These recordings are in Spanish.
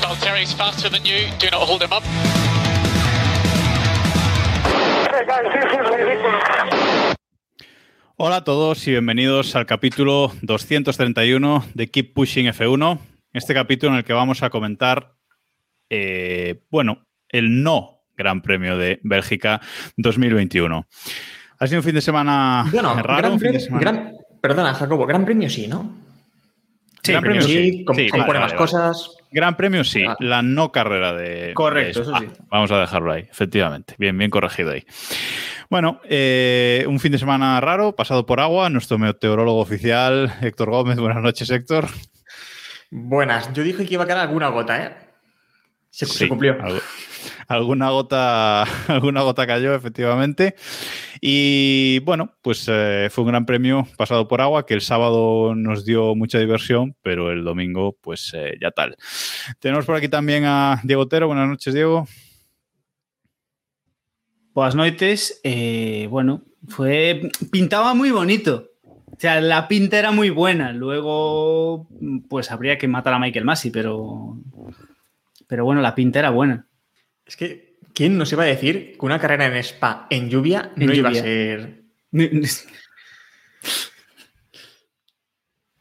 Valtteri's faster than you. Do not hold him up. Hey guys, this is ridiculous. Hola a todos y bienvenidos al capítulo 231 de Keep Pushing F1. Este capítulo en el que vamos a comentar, eh, bueno, el no Gran Premio de Bélgica 2021. Ha sido un fin de semana Bueno, raro. gran un fin de premio, semana- gran- perdona, Jacobo, gran premio sí, ¿no? Sí, gran premio sí, Sí, vale, vale, cosas. Gran Premio sí, Ah. la no carrera de. Correcto, de eso sí. Vamos a dejarlo ahí, efectivamente. Bien, bien corregido ahí. Bueno, eh, un fin de semana raro, pasado por agua. Nuestro meteorólogo oficial, Héctor Gómez. Buenas noches, Héctor. Buenas, yo dije que iba a quedar alguna gota, ¿eh? Se, se Sí, cumplió. algo- alguna gota, alguna gota cayó, efectivamente. Y bueno, pues eh, fue un gran premio pasado por agua que el sábado nos dio mucha diversión, pero el domingo, pues eh, ya tal. Tenemos por aquí también a Diego Otero. Buenas noches, Diego. Buenas noches. Eh, bueno, fue. Pintaba muy bonito. O sea, la pinta era muy buena. Luego, pues habría que matar a Michael Massey, pero. Pero bueno, la pinta era buena. Es que, ¿quién nos iba a decir que una carrera en Spa en lluvia En no iba a ser.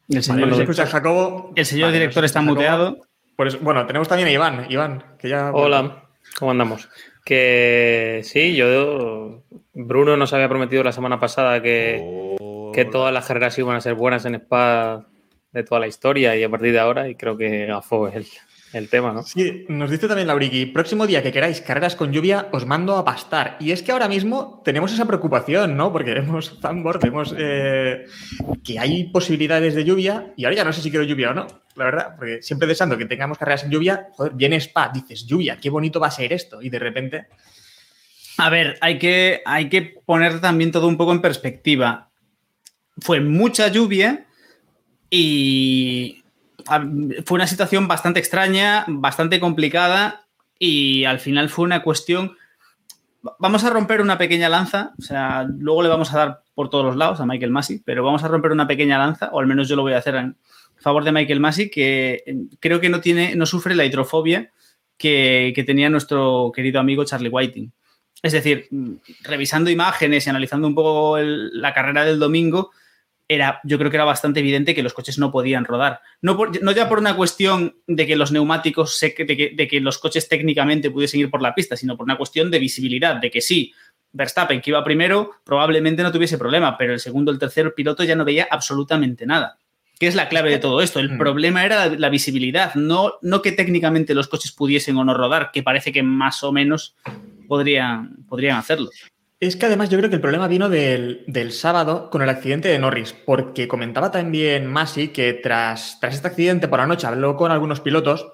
El señor, director, escucha Jacobo. el señor Vale, director nos está Jacobo. muteado. Por eso- bueno, tenemos también a Iván. Iván, que ya. Hola, ¿cómo andamos? Que sí, yo. Bruno nos había prometido la semana pasada que, que todas las carreras iban a ser buenas en Spa de toda la historia y a partir de ahora, y creo que gafó el, el tema, ¿no? Sí, nos dice también Lauriqui, próximo día que queráis carreras con lluvia, os mando a pastar. Y es que ahora mismo tenemos esa preocupación, ¿no? Porque vemos fanboard, vemos eh, que hay posibilidades de lluvia y ahora ya no sé si quiero lluvia o no, la verdad, porque siempre deseando que tengamos carreras en lluvia, joder, viene Spa, dices lluvia, qué bonito va a ser esto. Y de repente, A ver, hay que, hay que poner también todo un poco en perspectiva. Fue mucha lluvia y fue una situación bastante extraña, bastante complicada y al final fue una cuestión... Vamos a romper una pequeña lanza, o sea, luego le vamos a dar por todos los lados a Michael Massey, pero vamos a romper una pequeña lanza, o al menos yo lo voy a hacer en favor de Michael Massey, que eh, creo que no, tiene, no sufre la hidrofobia que, tenía nuestro querido amigo Charlie Whiting. Es decir, mm, revisando imágenes y analizando un poco la carrera del domingo, era, yo creo que era bastante evidente que los coches no podían rodar. No, por- no ya por una cuestión de que los neumáticos, se- de que, de que los coches técnicamente pudiesen ir por la pista, sino por una cuestión de visibilidad, de que sí, Verstappen, que iba primero, probablemente no tuviese problema, pero el segundo, el tercer piloto ya no veía absolutamente nada. ¿Qué es la clave de todo esto? El Mm. problema era la, la visibilidad, no, no que técnicamente los coches pudiesen o no rodar, que parece que más o menos podrían, podrían hacerlo. Es que además yo creo que el problema vino del, del sábado con el accidente de Norris, porque comentaba también Masi que tras, tras este accidente por la noche habló con algunos pilotos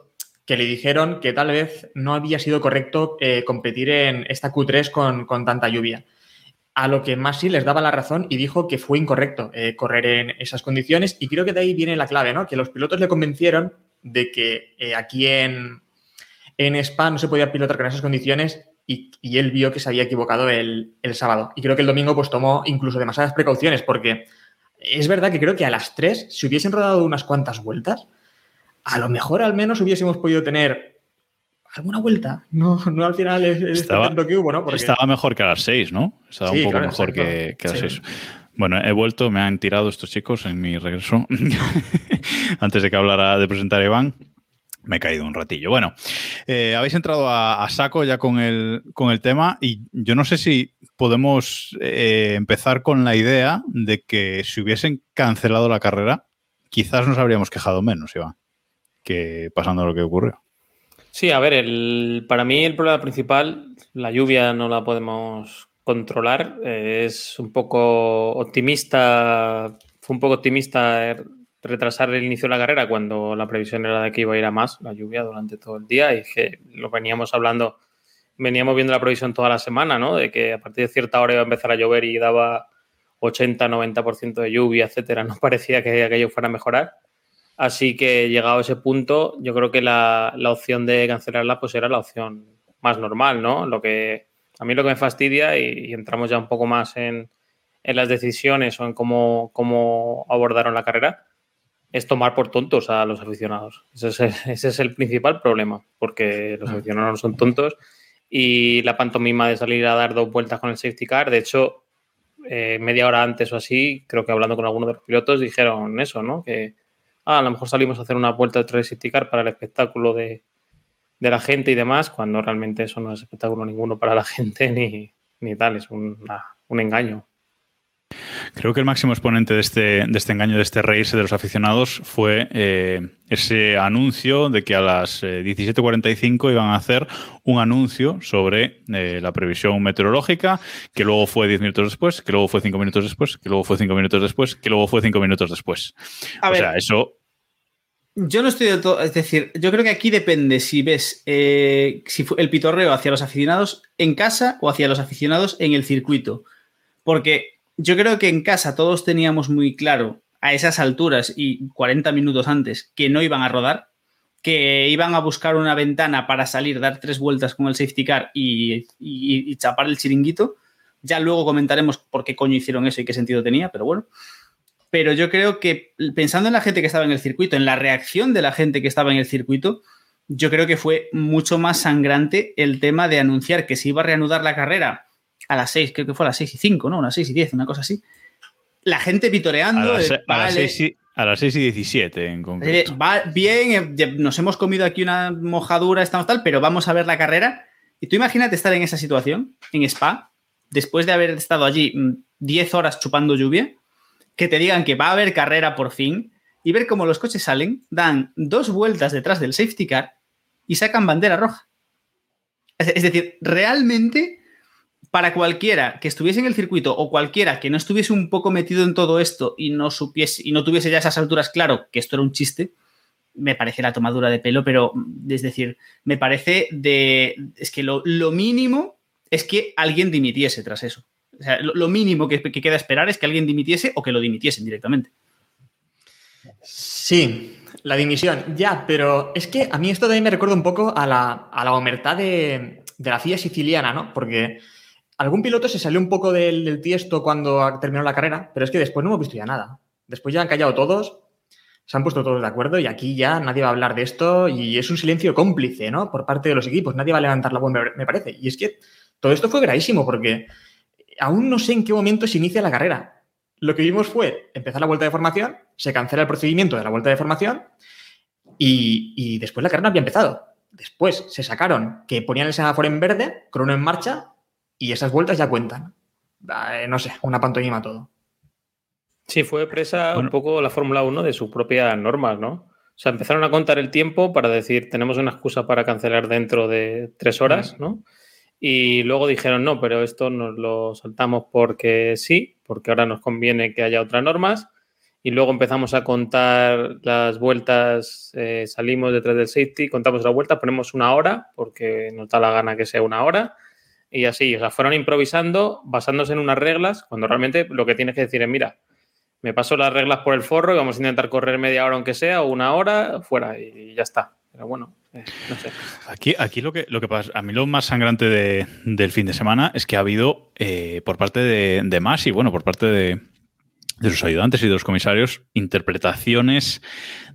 que le dijeron que tal vez no había sido correcto eh, competir en esta Q3 con, con tanta lluvia. A lo que Masi les daba la razón y dijo que fue incorrecto eh, correr en esas condiciones y creo que de ahí viene la clave, ¿no? Que los pilotos le convencieron de que eh, aquí en, en Spa no se podía pilotar con esas condiciones y, y él vio que se había equivocado el, el sábado. Y creo que el domingo pues tomó incluso demasiadas precauciones porque es verdad que creo que a las 3, si hubiesen rodado unas cuantas vueltas, a lo mejor al menos hubiésemos podido tener alguna vuelta. No, no al final es, es Estaba- tanto que hubo, ¿no? Porque- Estaba mejor que a las 6, ¿no? Estaba Sí, un poco claro, mejor que, que a las Sí. 6. Bueno, he vuelto, me han tirado estos chicos en mi regreso. Antes de que hablara de presentar a Iván, me he caído un ratillo. Bueno, eh, habéis entrado a, saco ya con el, con el tema y yo no sé si podemos eh, empezar con la idea de que si hubiesen cancelado la carrera, quizás nos habríamos quejado menos, Iván, que pasando lo que ocurrió. Sí, a ver, para mí el problema principal, la lluvia no la podemos controlar. eh, es un poco optimista, fue un poco optimista retrasar el inicio de la carrera cuando la previsión era de que iba a ir a más la lluvia durante todo el día y que lo veníamos hablando, veníamos viendo la previsión toda la semana, ¿no? De que a partir de cierta hora iba a empezar a llover y daba 80-90% de lluvia, etcétera. No parecía que aquello fuera a mejorar. Así que llegado a ese punto, yo creo que la, la opción de cancelarla pues era la opción más normal, ¿no? Lo que a mí lo que me fastidia y, y entramos ya un poco más en, en las decisiones o en cómo, cómo abordaron la carrera es tomar por tontos a los aficionados. Ese es, el, ese es el principal problema, porque los aficionados no son tontos y la pantomima de salir a dar dos vueltas con el safety car, de hecho, eh, media hora antes o así, creo que hablando con algunos de los pilotos dijeron eso, ¿no? Que ah, a lo mejor salimos a hacer una vuelta de tres safety car para el espectáculo de, de, la gente y demás, cuando realmente eso no es espectáculo ninguno para la gente ni, ni tal, es un, un engaño. Creo que el máximo exponente de este, de este engaño, de este reírse de los aficionados, fue eh, ese anuncio de que a las eh, 17.45 iban a hacer un anuncio sobre eh, la previsión meteorológica, que luego fue 10 minutos después, que luego fue 5 minutos después, que luego fue 5 minutos después, que luego fue 5 minutos después. A o ver, sea, eso Yo no estoy del todo. Es decir, yo creo que aquí depende si ves eh, si el pitorreo hacia los aficionados en casa o hacia los aficionados en el circuito. Porque yo creo que en casa todos teníamos muy claro a esas alturas y 40 minutos antes que no iban a rodar, que iban a buscar una ventana para salir, dar tres vueltas con el safety car y, chapar el chiringuito. Ya luego comentaremos por qué coño hicieron eso y qué sentido tenía, pero bueno pero yo creo que pensando en la gente que estaba en el circuito, en la reacción de la gente que estaba en el circuito, yo creo que fue mucho más sangrante el tema de anunciar que se iba a reanudar la carrera a las 6, creo que fue a las 6 y 5, ¿no? A las 6 y 10, una cosa así. La gente vitoreando. a las, eh, a las vale, 6, y, a las 6 y 17 en eh, concreto. va bien, eh, nos hemos comido aquí una mojadura, estamos tal, pero vamos a ver la carrera. Y tú imagínate estar en esa situación, en Spa, después de haber estado allí mm, 10 horas chupando lluvia, que te digan que va a haber carrera por fin y ver cómo los coches salen, dan dos vueltas detrás del safety car y sacan bandera roja. Es decir, realmente para cualquiera que estuviese en el circuito o cualquiera que no estuviese un poco metido en todo esto y no supiese y no tuviese ya esas alturas claro que esto era un chiste, me parece la tomadura de pelo, pero es decir, me parece de es que lo, lo mínimo es que alguien dimitiese tras eso. O sea, lo, mínimo que, que, queda esperar es que alguien dimitiese o que lo dimitiesen directamente. Sí, la dimisión, ya, pero es que a mí esto también me recuerda un poco a la, a la de, de la FIA siciliana, ¿no? Porque algún piloto se salió un poco del, tiesto cuando terminó la carrera, pero es que después no hemos visto ya nada. Después ya han callado todos, se han puesto todos de acuerdo y aquí ya nadie va a hablar de esto y es un silencio cómplice, ¿no? Por parte de los equipos, nadie va a levantar la voz, me parece. Y es que todo esto fue gravísimo porque aún no sé en qué momento se inicia la carrera. Lo que vimos fue empezar la vuelta de formación, se cancela el procedimiento de la vuelta de formación y, después la carrera no había empezado. Después se sacaron que ponían el semáforo en verde, crono en marcha y esas vueltas ya cuentan. Eh, no sé, una pantomima todo. Sí, fue presa bueno. un poco la Fórmula 1 de sus propias normas, ¿no? O sea, empezaron a contar el tiempo para decir, tenemos una excusa para cancelar dentro de tres horas, ¿no? Y luego dijeron, no, pero esto nos lo saltamos porque sí, porque ahora nos conviene que haya otras normas. Y luego empezamos a contar las vueltas, eh, salimos detrás del safety, contamos las vueltas, ponemos una hora, porque nos da la gana que sea una hora. Y así, o sea, fueron improvisando, basándose en unas reglas, cuando realmente lo que tienes que decir es, mira, me paso las reglas por el forro y vamos a intentar correr media hora aunque sea, o una hora, fuera, y ya está. Pero bueno, eh, no sé. Aquí, aquí lo, que, lo que pasa, a mí lo más sangrante de, del fin de semana es que ha habido eh, por parte de, de y bueno, por parte de, de, sus ayudantes y de los comisarios interpretaciones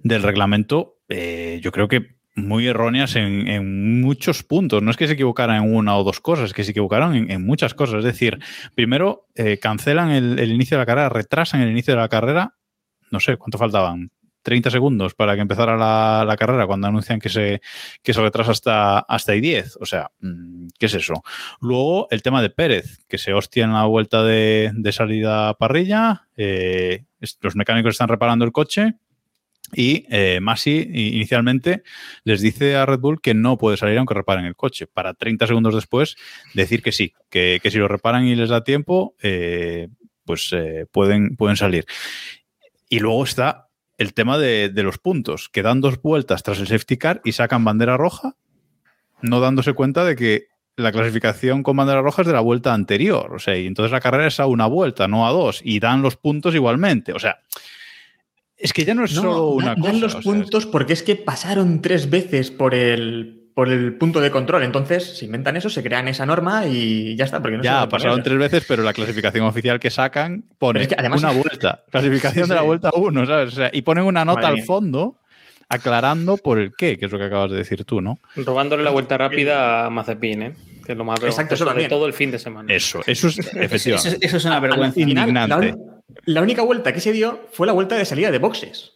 del reglamento, eh, yo creo que muy erróneas en, en, muchos puntos. No es que se equivocaran en una o dos cosas, es que se equivocaron en, muchas cosas. Es decir, primero eh, cancelan el, inicio de la carrera, retrasan el inicio de la carrera. No sé, ¿cuánto faltaban? 30 segundos para que empezara la, carrera cuando anuncian que se, que se retrasa hasta, hasta y 10. O sea, mm, ¿qué es eso? Luego el tema de Pérez, que se hostia en la vuelta de, de salida a parrilla. Eh, los mecánicos están reparando el coche. Y eh, inicialmente les dice a Red Bull que no puede salir aunque reparen el coche, para 30 segundos después decir que sí, que, que si lo reparan y les da tiempo, eh, pues eh, pueden, pueden salir. Y luego está el tema de, de, los puntos, que dan dos vueltas tras el safety car y sacan bandera roja, no dándose cuenta de que la clasificación con bandera roja es de la vuelta anterior. O sea, y entonces la carrera es a una vuelta, no a dos, y dan los puntos igualmente. O sea, es que ya no es No, solo una dan, cosa. dan los o sea, puntos porque es que pasaron tres veces por el, por el punto de control. Entonces, se inventan eso, se crean esa norma y ya está. Porque no ya, pasaron tres veces, pero la clasificación oficial que sacan pone Pero es que además- una vuelta. Clasificación Sí, de la vuelta uno, ¿sabes? O sea, y ponen una nota Madre al mía. fondo aclarando por el qué, que es lo que acabas de decir tú, ¿no? Robándole la vuelta rápida a Mazepin, ¿eh? Que es lo más Exacto, eso sobre también. todo el fin de semana. Eso, eso es Eso, efectivamente. eso es una vergüenza. Indignante. La, única vuelta que se dio fue la vuelta de salida de boxes.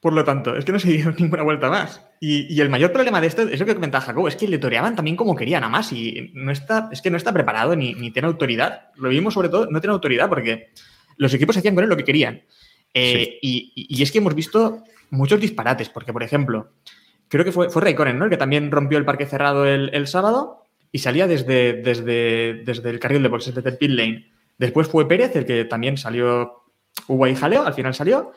Por lo tanto, es que no se dio ninguna vuelta más. Y, y el mayor problema de esto es lo que comentaba Jacobo, es que le toreaban también como querían a más y no está, es que no está preparado ni, ni tiene autoridad. Lo vimos sobre todo, no tiene autoridad porque los equipos hacían con él lo que querían. Eh, y, y- y es que hemos visto muchos disparates, porque por ejemplo, creo que fue, fue Raikkonen, ¿no? El que también rompió el parque cerrado el, el sábado y salía desde, desde, desde el carril de boxes, desde el pit lane. Después fue Pérez, el que también salió, hubo ahí jaleo, al final salió.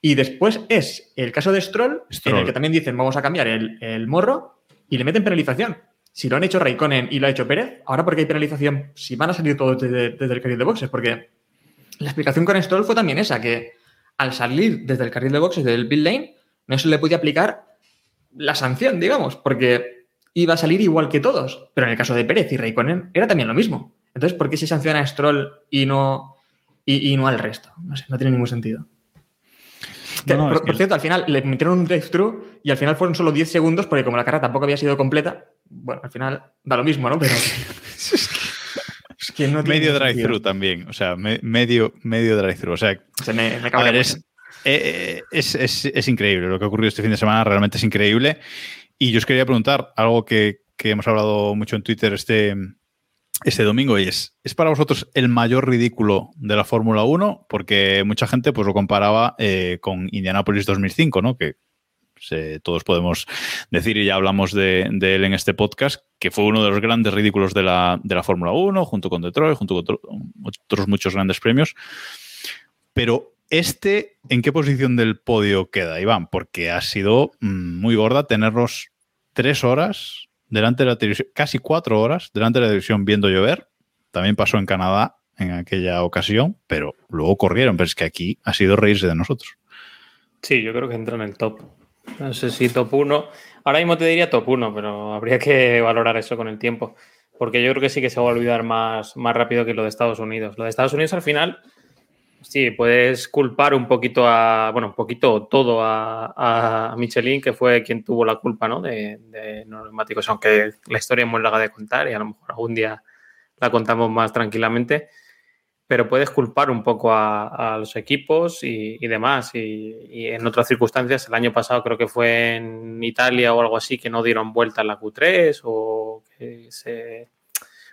Y después es el caso de Stroll, en el que también dicen vamos a cambiar el, el morro y le meten penalización. Si lo han hecho Raikkonen y lo ha hecho Pérez, ahora porque hay penalización, si van a salir todos desde, desde el carril de boxes, porque la explicación con Stroll fue también esa, que al salir desde el carril de boxes del pit lane, no se le podía aplicar la sanción, digamos, porque iba a salir igual que todos. Pero en el caso de Pérez y Raikkonen era también lo mismo. Entonces, ¿por qué se sanciona a Stroll y no, y, y no al resto? No sé, no tiene ningún sentido. Que, No, no, por, cierto, al final le metieron un drive-thru y al final fueron solo 10 segundos porque como la carrera tampoco había sido completa, bueno, al final da lo mismo, ¿no? Pero es que no tiene Medio drive-thru también, o sea, me- medio, medio drive-thru. O sea, Se me, me a ver, es, eh, es, es- es increíble lo que ha ocurrido este fin de semana, realmente es increíble. Y yo os quería preguntar algo que, que hemos hablado mucho en Twitter este, este domingo y es, ¿es para vosotros el mayor ridículo de la Fórmula 1? Porque mucha gente pues, lo comparaba eh, con Indianapolis 2005, ¿no? Que se- todos podemos decir, y ya hablamos de, él en este podcast, que fue uno de los grandes ridículos de la, de la Fórmula 1, junto con Detroit, junto con otro- otros muchos grandes premios. Pero este, ¿en qué posición del podio queda, Iván? Porque ha sido mm, muy gorda tenerlos tres horas delante de la casi cuatro horas delante de la televisión viendo llover. También pasó en Canadá en aquella ocasión, pero luego corrieron. Pero es que aquí ha sido reírse de nosotros. Sí, yo creo que entra en el top. No sé si top 1. Ahora mismo te diría top 1, pero habría que valorar eso con el tiempo. Porque yo creo que sí que se va a olvidar más, más rápido que lo de Estados Unidos. Lo de Estados Unidos al final, sí, puedes culpar un poquito a, bueno, un poquito todo a, a Michelin, que fue quien tuvo la culpa, ¿no? De, de los neumáticos, aunque la historia es muy larga de contar y a lo mejor algún día la contamos más tranquilamente pero puedes culpar un poco a, a los equipos y, y demás. Y, y en otras circunstancias, el año pasado creo que fue en Italia o algo así, que no dieron vuelta en la Q3 o que se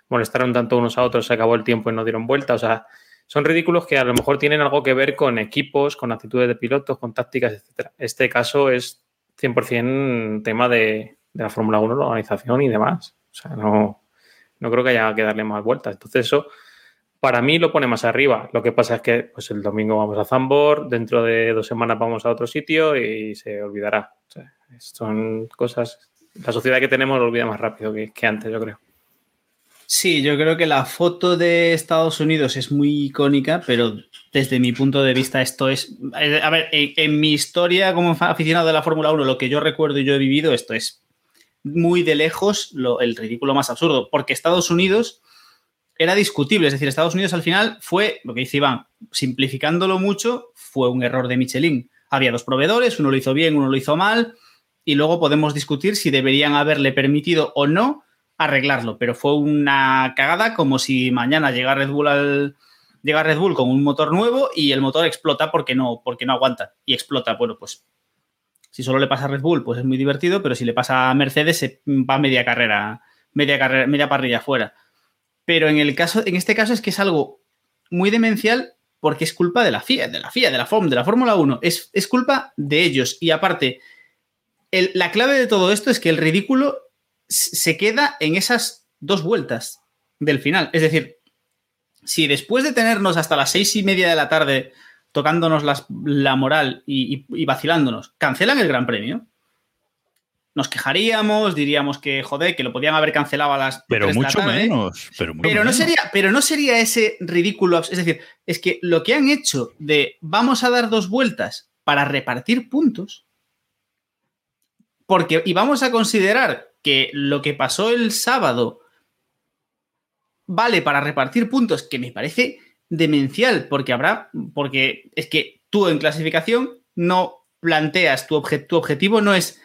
molestaron tanto unos a otros, se acabó el tiempo y no dieron vuelta. O sea, son ridículos que a lo mejor tienen algo que ver con equipos, con actitudes de pilotos, con tácticas, etcétera. Este caso es 100% tema de, de la Fórmula 1, la organización y demás. O sea, no, no creo que haya que darle más vueltas. Entonces eso para mí lo pone más arriba. Lo que pasa es que pues el domingo vamos a Zambor, dentro de dos semanas vamos a otro sitio y se olvidará. Son cosas. La sociedad que tenemos lo olvida más rápido que, que antes, yo creo. Sí, yo creo que la foto de Estados Unidos es muy icónica, pero desde mi punto de vista esto es... eh, A ver, en, mi historia como aficionado de la Fórmula 1, lo que yo recuerdo y yo he vivido, esto es muy de lejos el ridículo más absurdo, porque Estados Unidos era discutible, es decir, Estados Unidos al final fue, lo que dice Iván, simplificándolo mucho, fue un error de Michelin. Había dos proveedores, uno lo hizo bien, uno lo hizo mal, y luego podemos discutir si deberían haberle permitido o no arreglarlo, pero fue una cagada como si mañana llega Red Bull al llega Red Bull con un motor nuevo y el motor explota porque no porque no aguanta y explota, bueno, pues si solo le pasa a Red Bull, pues es muy divertido, pero si le pasa a Mercedes se va media carrera, media carrera, media parrilla fuera. Pero en el caso en este caso es que es algo muy demencial porque es culpa de la FIA, de la FIA, de la FOM, de la Fórmula 1, es, es culpa de ellos. Y aparte la clave de todo esto es que el ridículo se queda en esas dos vueltas del final. Es decir, si después de tenernos hasta las seis y media de la tarde tocándonos las- la moral y, y- y vacilándonos, cancelan el Gran Premio, nos quejaríamos, diríamos que, joder, que lo podían haber cancelado a las Pero 3 de la mucho tarde. menos. Pero, mucho Pero no, menos. sería, pero no sería ese ridículo. Es decir, es que lo que han hecho de vamos a dar dos vueltas para repartir puntos, porque y vamos a considerar que lo que pasó el sábado vale para repartir puntos, que me parece demencial, porque habrá, porque es que tú en clasificación no planteas tu, tu objetivo, no es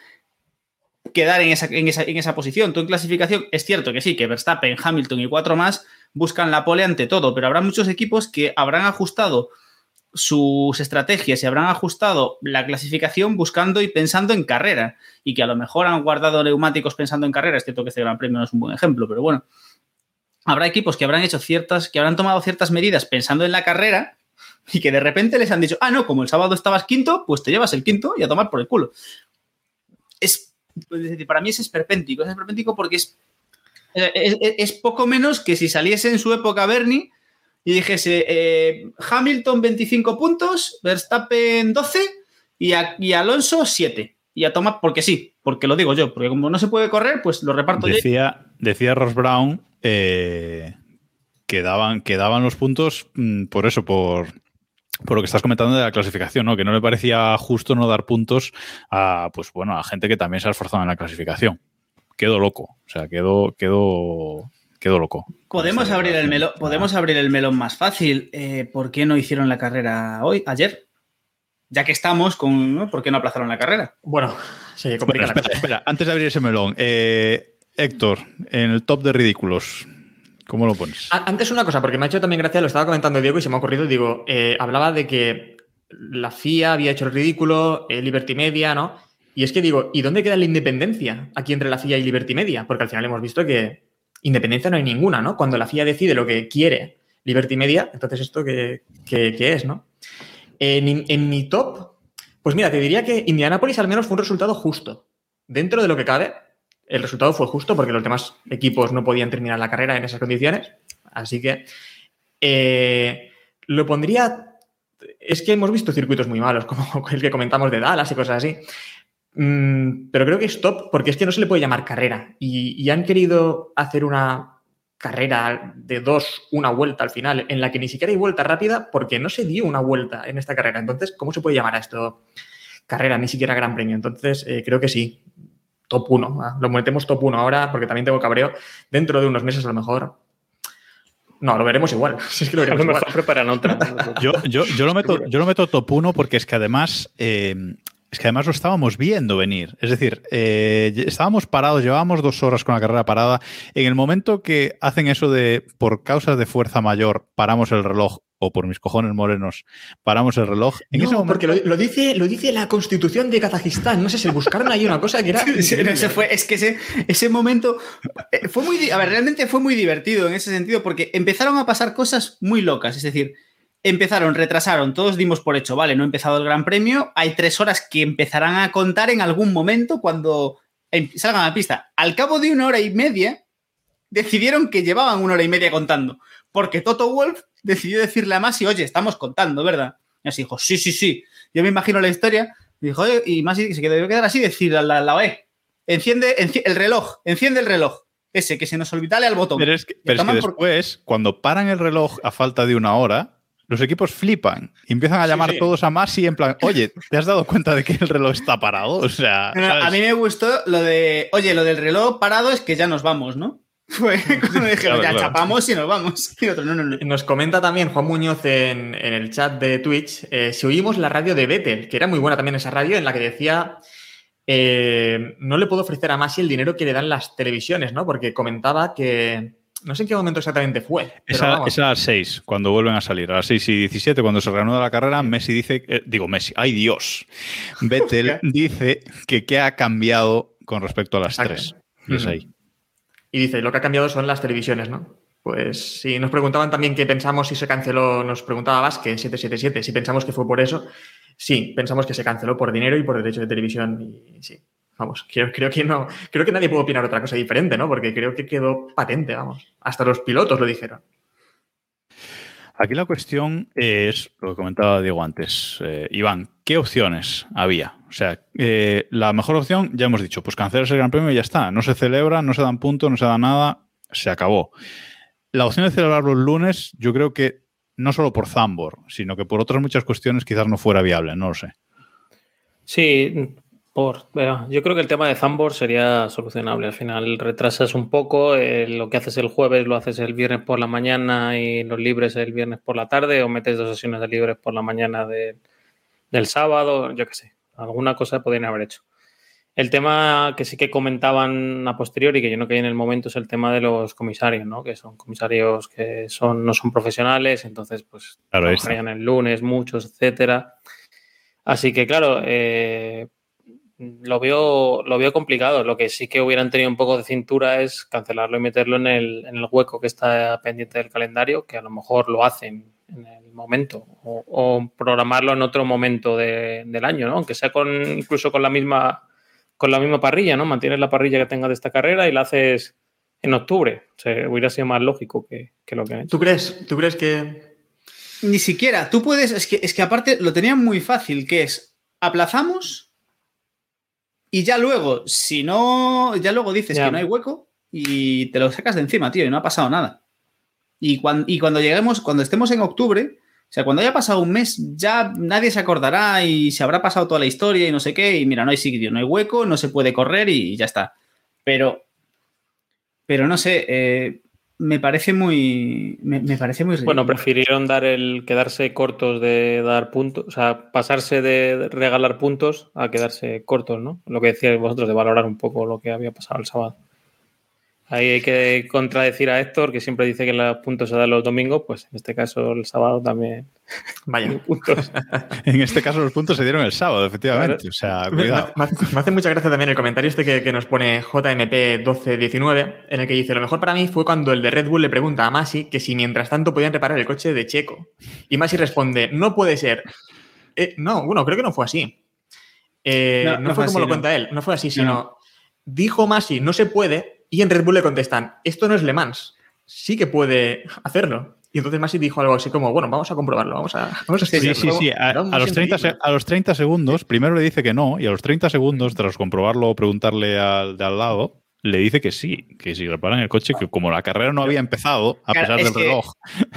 quedar en esa, en, esa, en esa posición. Tú en clasificación, es cierto que sí, que Verstappen, Hamilton y cuatro más buscan la pole ante todo, pero habrá muchos equipos que habrán ajustado sus estrategias y habrán ajustado la clasificación buscando y pensando en carrera. Y que a lo mejor han guardado neumáticos pensando en carrera, es cierto que este Gran Premio no es un buen ejemplo, pero bueno, habrá equipos que habrán hecho ciertas, que habrán tomado ciertas medidas pensando en la carrera y que de repente les han dicho, ah, no, como el sábado estabas quinto, pues te llevas el quinto y a tomar por el culo. Es, para mí es esperpéntico, es esperpéntico porque es, es- es poco menos que si saliese en su época Bernie y dijese eh, Hamilton 25 puntos, Verstappen 12 y, y Alonso 7. Y a tomar, porque sí, porque lo digo yo, porque como no se puede correr, pues lo reparto yo. Decía, decía Ross Brown eh, que, daban, que daban los puntos mm, por eso, por, por lo que estás comentando de la clasificación, ¿no? Que no le parecía justo no dar puntos a, pues bueno, a gente que también se ha esforzado en la clasificación. Quedó loco. O sea, quedó, quedó, quedó loco. Podemos abrir el melón, podemos abrir el melón más fácil. Eh, ¿Por qué no hicieron la carrera hoy, ayer? Ya que estamos con, ¿no? ¿por qué no aplazaron la carrera? Bueno, se Bueno, complica la espera, cosa. espera, antes de abrir ese melón, eh, Héctor, en el top de ridículos, ¿cómo lo pones? Antes una cosa, porque me ha hecho también gracia, lo estaba comentando Diego y se me ha ocurrido, digo, eh, hablaba de que la FIA había hecho el ridículo, eh, Liberty Media, ¿no? Y es que digo, ¿y dónde queda la independencia aquí entre la FIA y Liberty Media? Porque al final hemos visto que independencia no hay ninguna, ¿no? Cuando la FIA decide lo que quiere Liberty Media, entonces esto qué es, ¿no? En, en mi top, pues mira, te diría que Indianapolis al menos fue un resultado justo. Dentro de lo que cabe, el resultado fue justo porque los demás equipos no podían terminar la carrera en esas condiciones. Así que eh, lo pondría. Es que hemos visto circuitos muy malos, como el que comentamos de Dallas y cosas así. Mm, pero creo que es top porque es que no se le puede llamar carrera. Y, y han querido hacer una carrera de dos, una vuelta al final, en la que ni siquiera hay vuelta rápida porque no se dio una vuelta en esta carrera. Entonces, ¿cómo se puede llamar a esto carrera, ni siquiera gran premio? Entonces, eh, creo que sí. Top 1. Lo metemos top 1 ahora porque también tengo cabreo. Dentro de unos meses, a lo mejor. No, lo veremos igual. Si es que lo A lo veremos igual. mejor preparan otra. Yo, yo, yo, lo meto, yo lo meto top 1 porque es que además. eh, es que además lo estábamos viendo venir. Es decir, eh, estábamos parados, llevábamos dos horas con la carrera parada. En el momento que hacen eso de por causas de fuerza mayor, paramos el reloj, o por mis cojones morenos, paramos el reloj. En No, ese momento, porque lo, lo dice, lo dice la constitución de Kazajistán. No sé, se buscaron ahí una cosa que era. Fue, es que ese, ese momento eh, fue muy. A ver, realmente fue muy divertido en ese sentido porque empezaron a pasar cosas muy locas. Es decir, empezaron, retrasaron, todos dimos por hecho, vale, no ha empezado el Gran Premio. Hay tres horas que empezarán a contar en algún momento cuando em- salgan a la pista. Al cabo de una hora y media, decidieron que llevaban una hora y media contando. Porque Toto Wolf decidió decirle a Masi, oye, estamos contando, ¿verdad? Y así dijo, sí, sí, sí. Yo me imagino la historia. Y dijo, oye, y Masi se quedó, quedar así decir a la, la OE, enciende, enci- el reloj, enciende el reloj. Ese, que se nos olvida, dale al botón. pero es que, pero es que toman por- después, cuando paran el reloj a falta de una hora, los equipos flipan y empiezan a llamar sí. todos a Masi en plan, oye, ¿te has dado cuenta de que el reloj está parado? O sea, a mí me gustó lo de, oye, lo del reloj parado es que ya nos vamos, ¿no? Fue cuando dijeron, Claro, ya claro. chapamos y nos vamos. Y otro, no, no, no. Nos comenta también Juan Muñoz en, en el chat de Twitch eh, si oímos la radio de Vettel, que era muy buena también esa radio, en la que decía eh, no le puedo ofrecer a Masi el dinero que le dan las televisiones, ¿no? Porque comentaba que no sé en qué momento exactamente fue. es a las 6, cuando vuelven a salir. A las 6 y 17, cuando se reanuda la carrera, Messi dice, eh, digo Messi, ay Dios, Vettel dice que qué ha cambiado con respecto a las Exacto. 3. Y es ahí. Y dice, lo que ha cambiado son las televisiones, ¿no? Pues sí, nos preguntaban también qué pensamos si se canceló, nos preguntaba Vázquez 777, si pensamos que fue por eso. Sí, pensamos que se canceló por dinero y por derecho de televisión. Y sí, vamos, creo, creo que no, creo que nadie puede opinar otra cosa diferente, ¿no? Porque creo que quedó patente, vamos. Hasta los pilotos lo dijeron. Aquí la cuestión es lo que comentaba Diego antes. Eh, Iván, ¿qué opciones había? O sea, eh, la mejor opción, ya hemos dicho, pues cancelas el Gran Premio y ya está. No se celebra, no se dan puntos, no se da nada, se acabó. La opción de celebrarlo el lunes, yo creo que no solo por Zambor, sino que por otras muchas cuestiones quizás no fuera viable, no lo sé. Sí, por, bueno, yo creo que el tema de Zambor sería solucionable. Al final retrasas un poco, eh, lo que haces el jueves lo haces el viernes por la mañana y los libres el viernes por la tarde, o metes dos sesiones de libres por la mañana de- del sábado, yo qué sé. Alguna cosa podrían haber hecho. El tema que sí que comentaban a posteriori, que yo no caí en el momento, es el tema de los comisarios, ¿no? Que son comisarios que son, no son profesionales, entonces, pues, Claro, trabajarían el lunes, muchos, etcétera. Así que, claro, eh, lo, veo, lo veo complicado. Lo que sí que hubieran tenido un poco de cintura es cancelarlo y meterlo en el, en el hueco que está pendiente del calendario, que a lo mejor lo hacen en el momento, o, o programarlo en otro momento de- del año, ¿no? Aunque sea con incluso con la misma con la misma parrilla, ¿no? Mantienes la parrilla que tengas de esta carrera y la haces en octubre. O sea, hubiera sido más lógico que, que lo que han hecho. ¿Tú crees, ¿Tú crees que Ni siquiera. Tú puedes. Es que, es que aparte lo tenían muy fácil, que es aplazamos y ya luego, si no. Ya luego dices que no hay hueco y te lo sacas de encima, tío, y no ha pasado nada. Y, cuan- y cuando lleguemos, cuando estemos en octubre, o sea, cuando haya pasado un mes, ya nadie se acordará y se habrá pasado toda la historia y no sé qué. Y mira, no hay sitio, no hay hueco, no se puede correr y ya está. Pero. Pero no sé. eh, me parece muy. Me, me parece muy Bueno, prefirieron dar el quedarse cortos de dar puntos, o sea, pasarse de regalar puntos a quedarse cortos, ¿no? Lo que decíais vosotros de valorar un poco lo que había pasado el sábado. Ahí hay que contradecir a Héctor, que siempre dice que los puntos se dan los domingos, pues en este caso el sábado también Vaya. puntos. En este caso los puntos se dieron el sábado, efectivamente. O sea, Me, cuidado. me- me hace mucha gracia también el comentario este que, que nos pone JMP1219, en el que dice, lo mejor para mí fue cuando el de Red Bull le pregunta a Masi que si mientras tanto podían reparar el coche de Checo. Y Masi responde, no puede ser. Eh, no, bueno, creo que no fue así. Eh, No, no, no fue fue como lo cuenta él, no fue así, No, sino dijo Masi, no se puede, y en Red Bull le contestan, esto no es Le Mans, sí que puede hacerlo. Y entonces Masi dijo algo así como, bueno, vamos a comprobarlo, vamos a, vamos a Sí, sí, sí. A, los 30, se- sencillo. a los 30 segundos, primero le dice que no, y a los 30 segundos, tras comprobarlo o preguntarle al de al lado, le dice que sí, que si reparan el coche, que como la carrera no había empezado, a pesar es del que- reloj.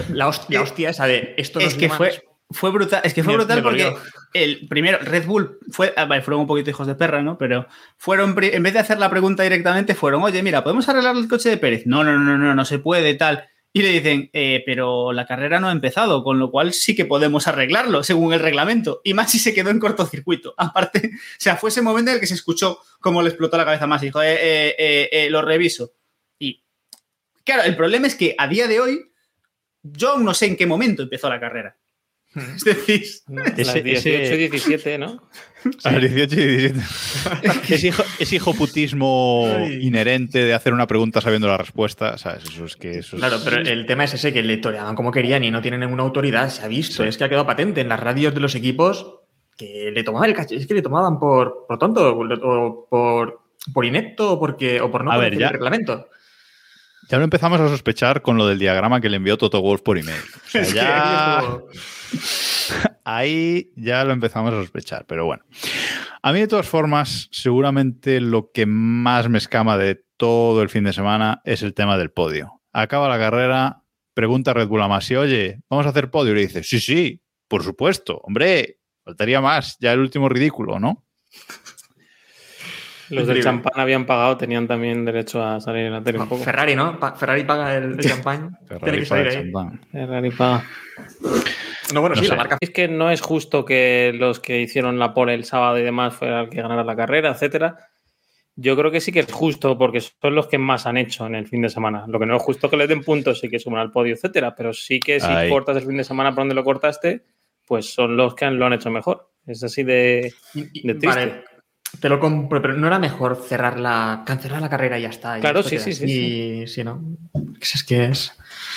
La hostia, la hostia esa de esto no es que Le fue. Fue brutal, es que fue Me- brutal me porque el primero Red Bull fue, ah, vale, fueron un poquito hijos de perra, ¿no? Pero fueron en vez de hacer la pregunta directamente fueron, "Oye, mira, ¿podemos arreglar el coche de Pérez?" No, no, no, no, no se puede tal. Y le dicen, "Eh, pero la carrera no ha empezado, con lo cual sí que podemos arreglarlo según el reglamento. Y Masi se quedó en cortocircuito. Aparte, o sea, fue ese momento en el que se escuchó cómo le explotó la cabeza a Masi. Dijo, eh, eh, eh, eh, lo reviso. Y claro, el problema es que a día de hoy yo no sé en qué momento empezó la carrera. Es decir, Las Ese- 18 ese- y 17, ¿no? A los 18 y 17. es, hijo, es hijoputismo Ay. inherente de hacer una pregunta sabiendo la respuesta. ¿sabes? Eso es que. Eso es- Claro, pero el tema es ese, que le toreaban como querían y no tienen ninguna autoridad, se ha visto, Sí. es que ha quedado patente en las radios de los equipos que le tomaban el caché, es que le tomaban por, por tonto, o por, por inepto, o, porque, o por no A ver, ya- el reglamento. Ya lo empezamos a sospechar con lo del diagrama que le envió Toto Wolf por email. O sea, ya- Ahí ya lo empezamos a sospechar, pero bueno. A mí, de todas formas, seguramente lo que más me escama de todo el fin de semana es el tema del podio. Acaba la carrera, pregunta a Red Bull a Masi, oye, ¿vamos a hacer podio? Y le dice, sí, sí, por supuesto, hombre, faltaría más, ya el último ridículo, ¿no? Los del champán habían pagado, tenían también derecho a salir en la tele un poco. Ferrari, ¿no? Pa- Ferrari paga el, el champán. Tiene Ferrari que salir el ahí. champán. Ferrari paga. No, bueno, No sí, sé. la marca. Es que no es justo que los que hicieron la pole el sábado y demás fueran el que ganara la carrera, etcétera. Yo creo que sí que es justo porque son los que más han hecho en el fin de semana. Lo que no es justo que les den puntos y que suman al podio, etcétera. Pero sí que si Ahí. cortas el fin de semana por donde lo cortaste, pues son los que han- lo han hecho mejor. Es así de. De triste. vale, te lo compro, pero no era mejor cerrar la, cancelar la carrera y ya está. y Claro, sí, sí, sí, así, sí, ¿no? Es que es.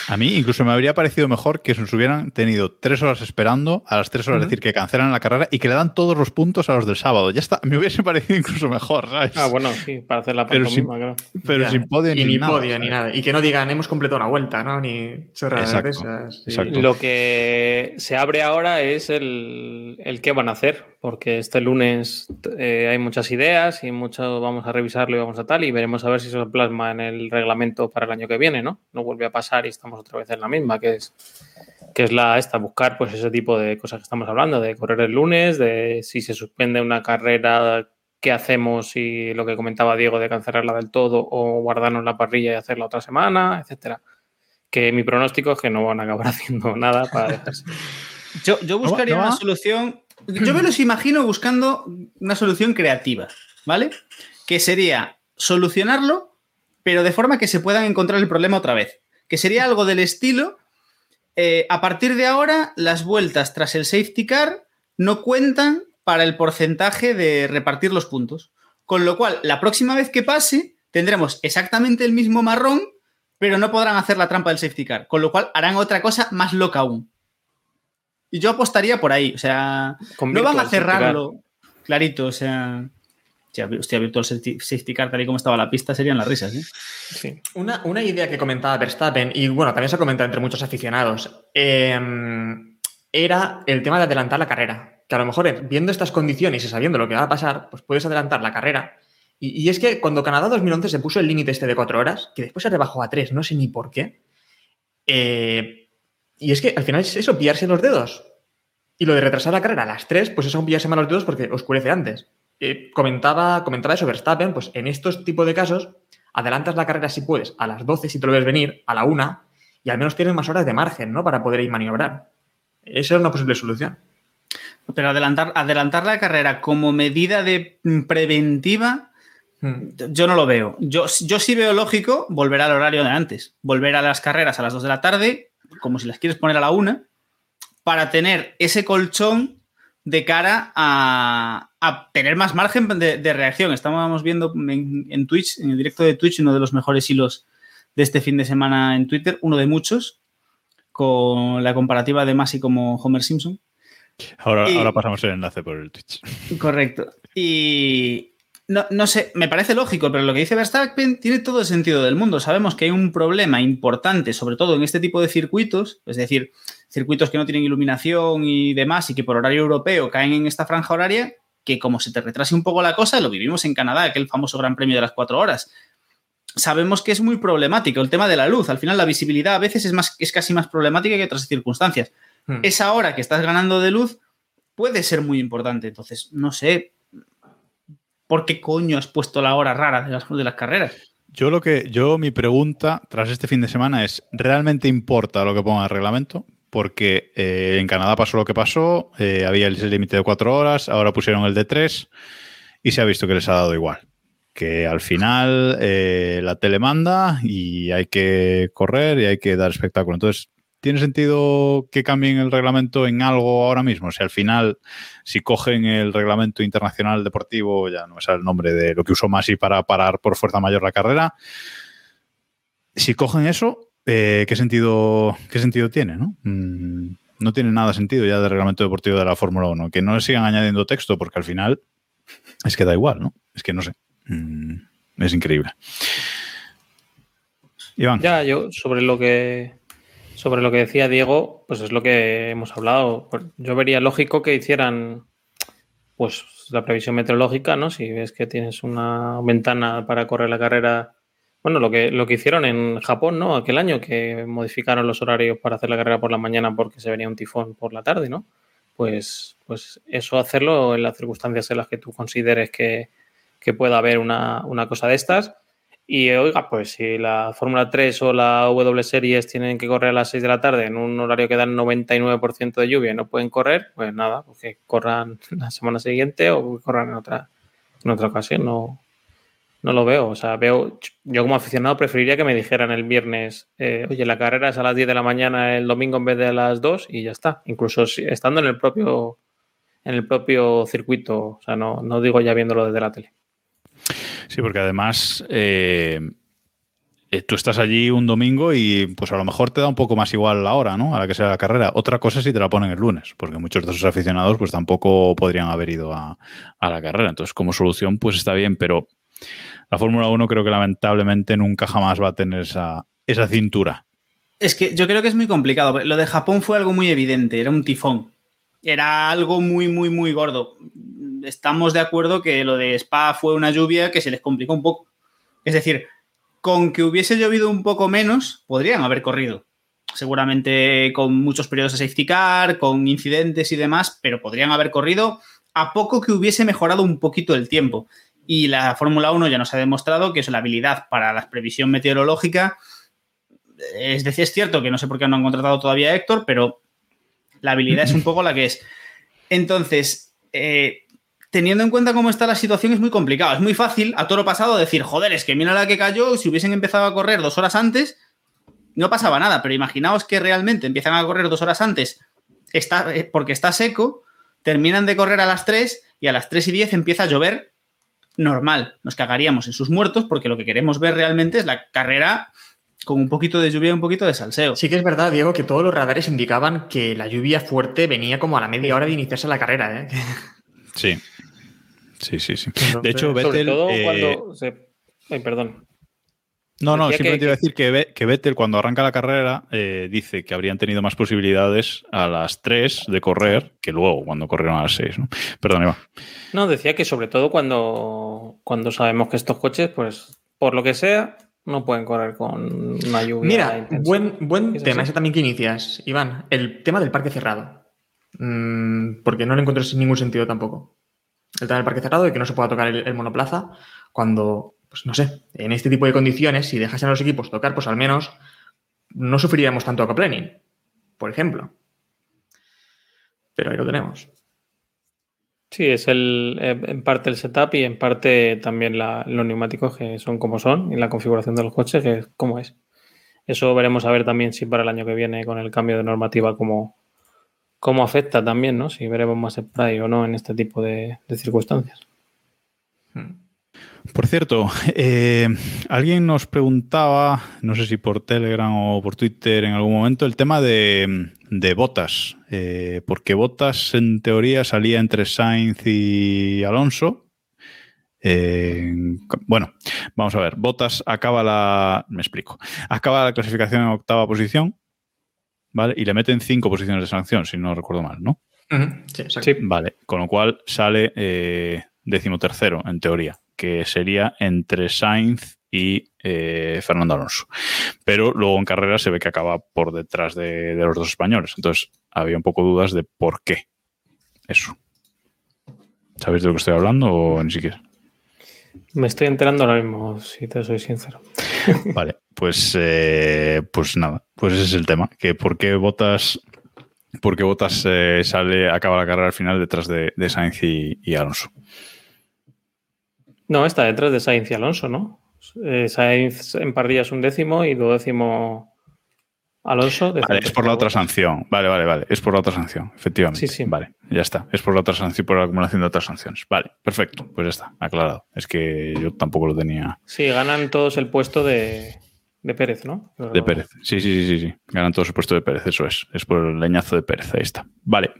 A mí incluso me habría parecido mejor que nos hubieran tenido tres horas esperando, a las tres horas decir que cancelan la carrera y que le dan todos los puntos a los del sábado. Ya está, me hubiese parecido incluso mejor, ¿sabes? Ah, bueno, sí, para hacer la Pero sin- claro. Pero Ya. sin podio ni, ni nada. podio ni nada. Y que no digan, hemos completado una vuelta, ¿no? Ni chorradas de Exacto, esas. Sí. exacto. Lo que se abre ahora es el, el qué van a hacer, porque este lunes eh, hay muchas ideas y mucho vamos a revisarlo y vamos a tal, y veremos a ver si eso se plasma en el reglamento para el año que viene, ¿no? No vuelve a pasar y estamos otra vez en la misma, que es, que es la esta, buscar pues ese tipo de cosas que estamos hablando, de correr el lunes, de si se suspende una carrera, qué hacemos y lo que comentaba Diego de cancelarla del todo o guardarnos la parrilla y hacerla otra semana, etcétera. Que mi pronóstico es que no van a acabar haciendo nada para dejarse. Yo, yo buscaría no una solución. Yo me los imagino buscando una solución creativa, ¿vale? Que sería solucionarlo, pero de forma que se puedan encontrar el problema otra vez. Que sería algo del estilo. eh, a partir de ahora, las vueltas tras el safety car no cuentan para el porcentaje de repartir los puntos. Con lo cual, la próxima vez que pase, tendremos exactamente el mismo marrón, pero no podrán hacer la trampa del safety car. Con lo cual, harán otra cosa más loca aún. Y yo apostaría por ahí. O sea, no van a cerrarlo. Clarito, o sea. Hostia, hostia, Virtual Safety Car, tal y como estaba la pista, serían las risas, ¿eh? Una, una idea que comentaba Verstappen, y bueno, también se ha comentado entre muchos aficionados, eh, era el tema de adelantar la carrera. Que a lo mejor viendo estas condiciones y sabiendo lo que va a pasar, pues puedes adelantar la carrera. Y, y es que cuando Canadá 2011 se puso el límite este de cuatro horas, que después se rebajó a tres, no sé ni por qué. eh, y es que al final es eso, pillarse los dedos. Y lo de retrasar la carrera a las 3, pues eso es pillarse mal los dedos porque oscurece antes. Eh, comentaba, comentaba eso Verstappen, pues en estos tipos de casos, adelantas la carrera si puedes a las 12 si te lo ves venir, a la 1, y al menos tienes más horas de margen, ¿no? Para poder ir maniobrar. Esa es una posible solución. Pero adelantar, adelantar la carrera como medida de preventiva, Hmm. yo no lo veo. Yo, yo sí veo lógico volver al horario de antes. Volver a las carreras a las 2 de la tarde, como si las quieres poner a la 1, para tener ese colchón de cara a, a tener más margen de, de reacción. Estábamos viendo en, en Twitch, en el directo de Twitch, uno de los mejores hilos de este fin de semana en Twitter, uno de muchos, con la comparativa de Masi como Homer Simpson. Ahora, Y- ahora pasamos el enlace por el Twitch. Correcto. Y no, no sé, me parece lógico, pero lo que dice Verstappen tiene todo el sentido del mundo. Sabemos que hay un problema importante, sobre todo en este tipo de circuitos, es decir, circuitos que no tienen iluminación y demás y que por horario europeo caen en esta franja horaria, que como se te retrase un poco la cosa, lo vivimos en Canadá, aquel famoso Gran Premio de las cuatro horas. Sabemos que es muy problemático el tema de la luz. Al final, la visibilidad a veces es, más, es casi más problemática que otras circunstancias. Hmm. Esa hora que estás ganando de luz puede ser muy importante. Entonces, no sé, ¿por qué coño has puesto la hora rara de las, de las carreras? Yo lo que, yo mi pregunta tras este fin de semana es, ¿realmente importa lo que ponga el reglamento? Porque eh, en Canadá pasó lo que pasó, eh, había el límite de cuatro horas, ahora pusieron el de tres y se ha visto que les ha dado igual. Que al final eh, la tele manda y hay que correr y hay que dar espectáculo. Entonces, ¿tiene sentido que cambien el reglamento en algo ahora mismo? Sea, al final, si cogen el reglamento internacional deportivo, ya no me sale el nombre de lo que usó Masi para parar por fuerza mayor la carrera, si cogen eso, eh, ¿qué, sentido, ¿qué sentido tiene? ¿no? Mm, no tiene nada sentido ya del reglamento deportivo de la Fórmula 1. Que no le sigan añadiendo texto, porque al final es que da igual, ¿no? Es que no sé. Mm, es increíble. Iván. Ya, yo sobre lo que sobre lo que decía Diego, pues es lo que hemos hablado. Yo vería lógico que hicieran pues la previsión meteorológica, ¿no? Si ves que tienes una ventana para correr la carrera. Bueno, lo que, lo que hicieron en Japón, ¿no? Aquel año que modificaron los horarios para hacer la carrera por la mañana porque se venía un tifón por la tarde, ¿no? Pues, pues eso hacerlo en las circunstancias en las que tú consideres que, que pueda haber una, una cosa de estas. Y oiga, pues si la Fórmula 3 o la W Series tienen que correr a las 6 de la tarde en un horario que dan 99% de lluvia y no pueden correr, pues nada, pues que corran la semana siguiente o corran en otra, otra ocasión. No, no lo veo. O sea, veo, yo como aficionado preferiría que me dijeran el viernes, eh, oye, la carrera es a las 10 de la mañana el domingo en vez de a las 2 y ya está. Incluso si- estando en el propio en el propio circuito, o sea, no, no digo ya viéndolo desde la tele. Sí, porque además eh, eh, tú estás allí un domingo y pues a lo mejor te da un poco más igual la hora, ¿no? A la que sea la carrera. Otra cosa si te la ponen el lunes, porque muchos de esos aficionados pues tampoco podrían haber ido a, a la carrera. Entonces, como solución, pues está bien, pero la Fórmula 1 creo que lamentablemente nunca jamás va a tener esa, esa cintura. Es que yo creo que es muy complicado. Lo de Japón fue algo muy evidente, era un tifón. Era algo muy, muy, muy gordo. Estamos de acuerdo que lo de Spa fue una lluvia que se les complicó un poco. Es decir, con que hubiese llovido un poco menos, podrían haber corrido. Seguramente con muchos periodos de safety car, con incidentes y demás, pero podrían haber corrido a poco que hubiese mejorado un poquito el tiempo. Y la Fórmula 1 ya nos ha demostrado que es la habilidad para la previsión meteorológica. Es decir, es cierto que no sé por qué no han contratado todavía a Héctor, pero la habilidad es un poco la que es. Entonces, eh, teniendo en cuenta cómo está la situación, es muy complicado. Es muy fácil a toro pasado decir, joder, es que mira la que cayó, si hubiesen empezado a correr dos horas antes, no pasaba nada. Pero imaginaos que realmente empiezan a correr dos horas antes está, eh, porque está seco, terminan de correr a las 3 y a las 3 y 10 empieza a llover normal. Nos cagaríamos en sus muertos porque lo que queremos ver realmente es la carrera con un poquito de lluvia y un poquito de salseo. Sí que es verdad, Diego, que todos los radares indicaban que la lluvia fuerte venía como a la media hora de iniciarse la carrera. ¿eh? Sí. Sí, sí, sí. Entonces, de hecho, Sobre Vettel. todo eh, cuando se... Ay, perdón. No, no, Decía simplemente que- iba a decir que, Ve- que Vettel cuando arranca la carrera eh, dice que habrían tenido más posibilidades a las 3 de correr que luego cuando corrieron a las 6. ¿no? Perdón, Eva. No, decía que sobre todo cuando, cuando sabemos que estos coches, pues, por lo que sea, no pueden correr con una lluvia. Mira, intensa. buen, buen ¿Es tema así? ese también que inicias, Iván. El tema del parque cerrado. Mm, porque no le encuentro sin ningún sentido tampoco. El tema del parque cerrado y que no se pueda tocar el, monoplaza cuando, pues no sé, en este tipo de condiciones, si dejasen a los equipos tocar, pues al menos no sufriríamos tanto aquaplaning, por ejemplo. Pero ahí lo tenemos. Sí, es el, eh, en parte el setup y en parte también la- los neumáticos que son como son y la configuración de los coches que es como es. Eso veremos a ver también si para el año que viene con el cambio de normativa cómo, cómo afecta también, ¿no? Si veremos más spray o no en este tipo de, circunstancias. Por cierto, eh, alguien nos preguntaba, no sé si por Telegram o por Twitter en algún momento, el tema de, de Botas. Eh, porque Botas en teoría salía entre Sainz y Alonso. Eh, bueno, vamos a ver. Botas acaba la. Me explico. Acaba la clasificación en octava posición. ¿Vale? Y le meten cinco posiciones de sanción, si no recuerdo mal, ¿no? Sí, exacto. Vale, con lo cual sale eh, decimotercero, en teoría, que sería entre Sainz y eh, Fernando Alonso. Pero luego en carrera se ve que acaba por detrás de, de los dos españoles. Entonces había un poco dudas de por qué eso. ¿Sabéis de lo que estoy hablando o ni siquiera? Me estoy enterando ahora mismo, si te soy sincero. Vale, pues, eh, pues nada, pues ese es el tema. Que por qué Botas, por qué Bottas, eh, sale, acaba la carrera al final detrás de, de Sainz y, y Alonso. No, está detrás de Sainz y Alonso, ¿no? Eh, Sainz en parrilla es un décimo y duodécimo Alonso. Vale, décimo es por la otra sanción. Vale, vale, vale. Es por la otra sanción, efectivamente. Sí, sí. Vale, ya está. Es por la otra sanción, por la acumulación de otras sanciones. Vale, perfecto. Pues ya está, aclarado. Es que yo tampoco lo tenía Sí, ganan todos el puesto de, de Pérez, ¿no? de Pérez. Sí, sí, sí, sí, sí. Ganan todo su puesto de Pérez, eso es. Es por el leñazo de Pérez, ahí está. Vale.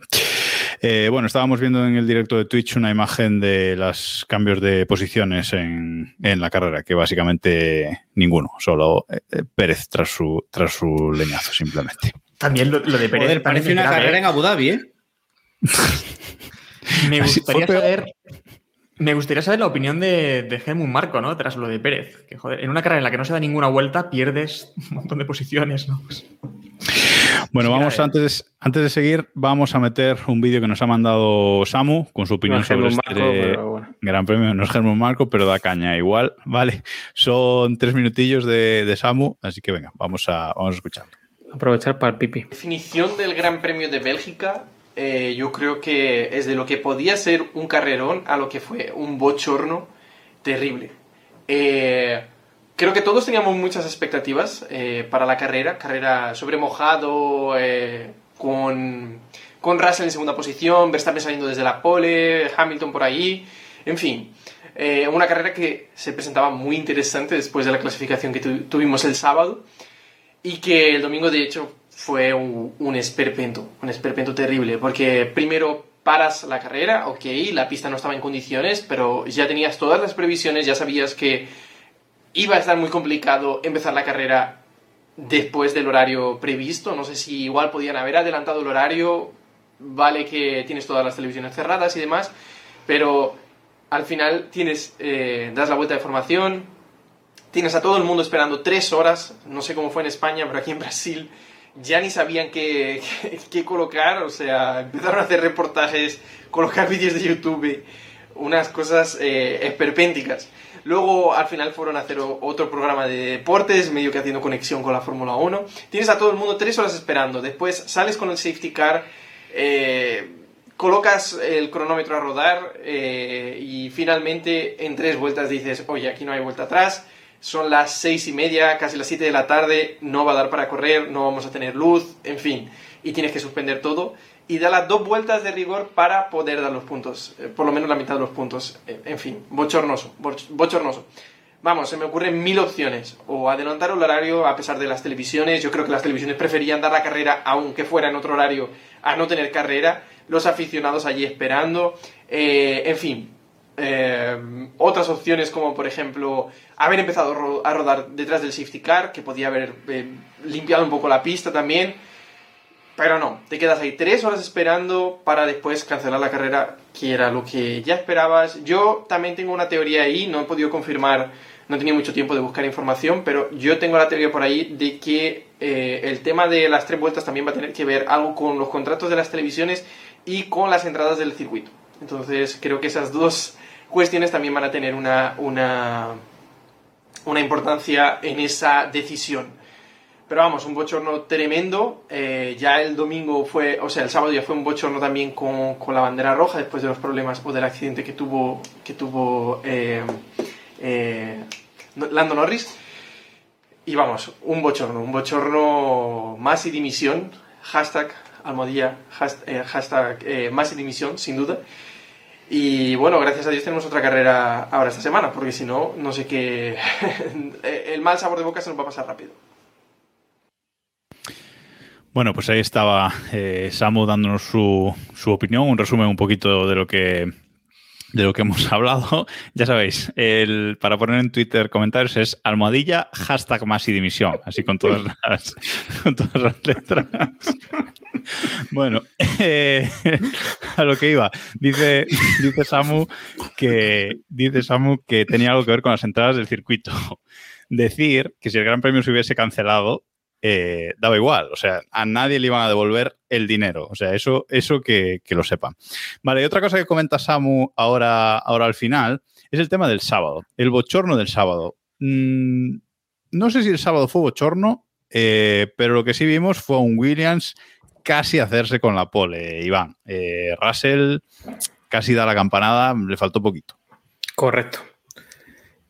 Eh, bueno, estábamos viendo en el directo de Twitch una imagen de los cambios de posiciones en, en la carrera, que básicamente ninguno, solo eh, eh, Pérez tras su, tras su leñazo, simplemente. También lo, lo de Pérez. Joder, parece una grave, carrera ¿eh? en Abu Dhabi, ¿eh? Me gustaría saber. Me gustaría saber la opinión de, de Helmut Marco, ¿no? Tras lo de Pérez. Que, joder, en una carrera en la que no se da ninguna vuelta, pierdes un montón de posiciones, ¿no? Pues, Bueno, vamos antes, antes de seguir, vamos a meter un vídeo que nos ha mandado Samu con su opinión No es sobre Helmut este bueno. Gran Premio. No es Germán Marco, pero da caña igual. Vale, son tres minutillos de, de Samu, así que venga, vamos a, vamos a escucharlo. Aprovechar para el pipi. definición del Gran Premio de Bélgica, eh, yo creo que es de lo que podía ser un carrerón a lo que fue un bochorno terrible. Eh, creo que todos teníamos muchas expectativas eh, para la carrera, carrera sobre mojado, eh, con, con Russell en segunda posición, Verstappen saliendo desde la pole, Hamilton por ahí, en fin. Eh, una carrera que se presentaba muy interesante después de la clasificación que tu- tuvimos el sábado y que el domingo de hecho fue un, un esperpento, un esperpento terrible, porque primero paras la carrera, ok, la pista no estaba en condiciones, pero ya tenías todas las previsiones, ya sabías que iba a estar muy complicado empezar la carrera después del horario previsto, no sé si igual podían haber adelantado el horario, vale que tienes todas las televisiones cerradas y demás, pero al final tienes, eh, das la vuelta de formación, tienes a todo el mundo esperando tres horas, no sé cómo fue en España, pero aquí en Brasil ya ni sabían qué, qué- colocar, o sea, empezaron a hacer reportajes, colocar vídeos de YouTube, unas cosas eh, esperpénticas. Luego al final fueron a hacer otro programa de deportes, medio que haciendo conexión con la Fórmula 1. Tienes a todo el mundo tres horas esperando, después sales con el safety car, eh, colocas el cronómetro a rodar eh, y finalmente en tres vueltas dices, oye, aquí no hay vuelta atrás, son las seis y media, casi las siete de la tarde, no va a dar para correr, no vamos a tener luz, en fin, y tienes que suspender todo y da las dos vueltas de rigor para poder dar los puntos, eh, por lo menos la mitad de los puntos, Eh, en fin, bochornoso, boch- bochornoso. Vamos, se me ocurren mil opciones. O adelantar el horario a pesar de las televisiones. Yo creo que las televisiones preferían dar la carrera, aunque fuera en otro horario, a no tener carrera. Los aficionados allí esperando. Eh, en fin. Eh, otras opciones como, por ejemplo, haber empezado a ro- a rodar detrás del safety car, que podía haber eh, limpiado un poco la pista también. Pero no, te quedas ahí tres horas esperando para después cancelar la carrera, que era lo que ya esperabas. Yo también tengo una teoría ahí, no he podido confirmar, no he tenido mucho tiempo de buscar información, pero yo tengo la teoría por ahí de que eh, el tema de las tres vueltas también va a tener que ver algo con los contratos de las televisiones y con las entradas del circuito. Entonces creo que esas dos cuestiones también van a tener una, una, una importancia en esa decisión. Pero vamos, un bochorno tremendo. Eh, ya el domingo fue, o sea, el sábado ya fue un bochorno también con, con la bandera roja después de los problemas o del accidente que tuvo, que tuvo eh, eh, Lando Norris. Y vamos, un bochorno, un bochorno más y dimisión. Hashtag almohadilla, hashtag, eh, hashtag eh, más y dimisión, sin duda. Y bueno, gracias a Dios tenemos otra carrera ahora esta semana, porque si no, no sé qué. el mal sabor de boca se nos va a pasar rápido. Bueno, pues ahí estaba eh, Samu dándonos su, su opinión, un resumen un poquito de lo que de lo que hemos hablado. Ya sabéis, el, para poner en Twitter comentarios es almohadilla hashtag más y dimisión, así con todas las, con todas las letras. Bueno, eh, a lo que iba. Dice, dice Samu que dice Samu que tenía algo que ver con las entradas del circuito. Decir que si el Gran Premio se hubiese cancelado, eh, daba igual. O sea, a nadie le iban a devolver el dinero. O sea, eso, eso que, que lo sepan. Vale, y otra cosa que comenta Samu ahora, ahora al final es el tema del sábado. El bochorno del sábado. Mm, no sé si el sábado fue bochorno, eh, pero lo que sí vimos fue un Williams casi hacerse con la pole, Iván. Eh, Russell casi da la campanada, le faltó poquito. Correcto.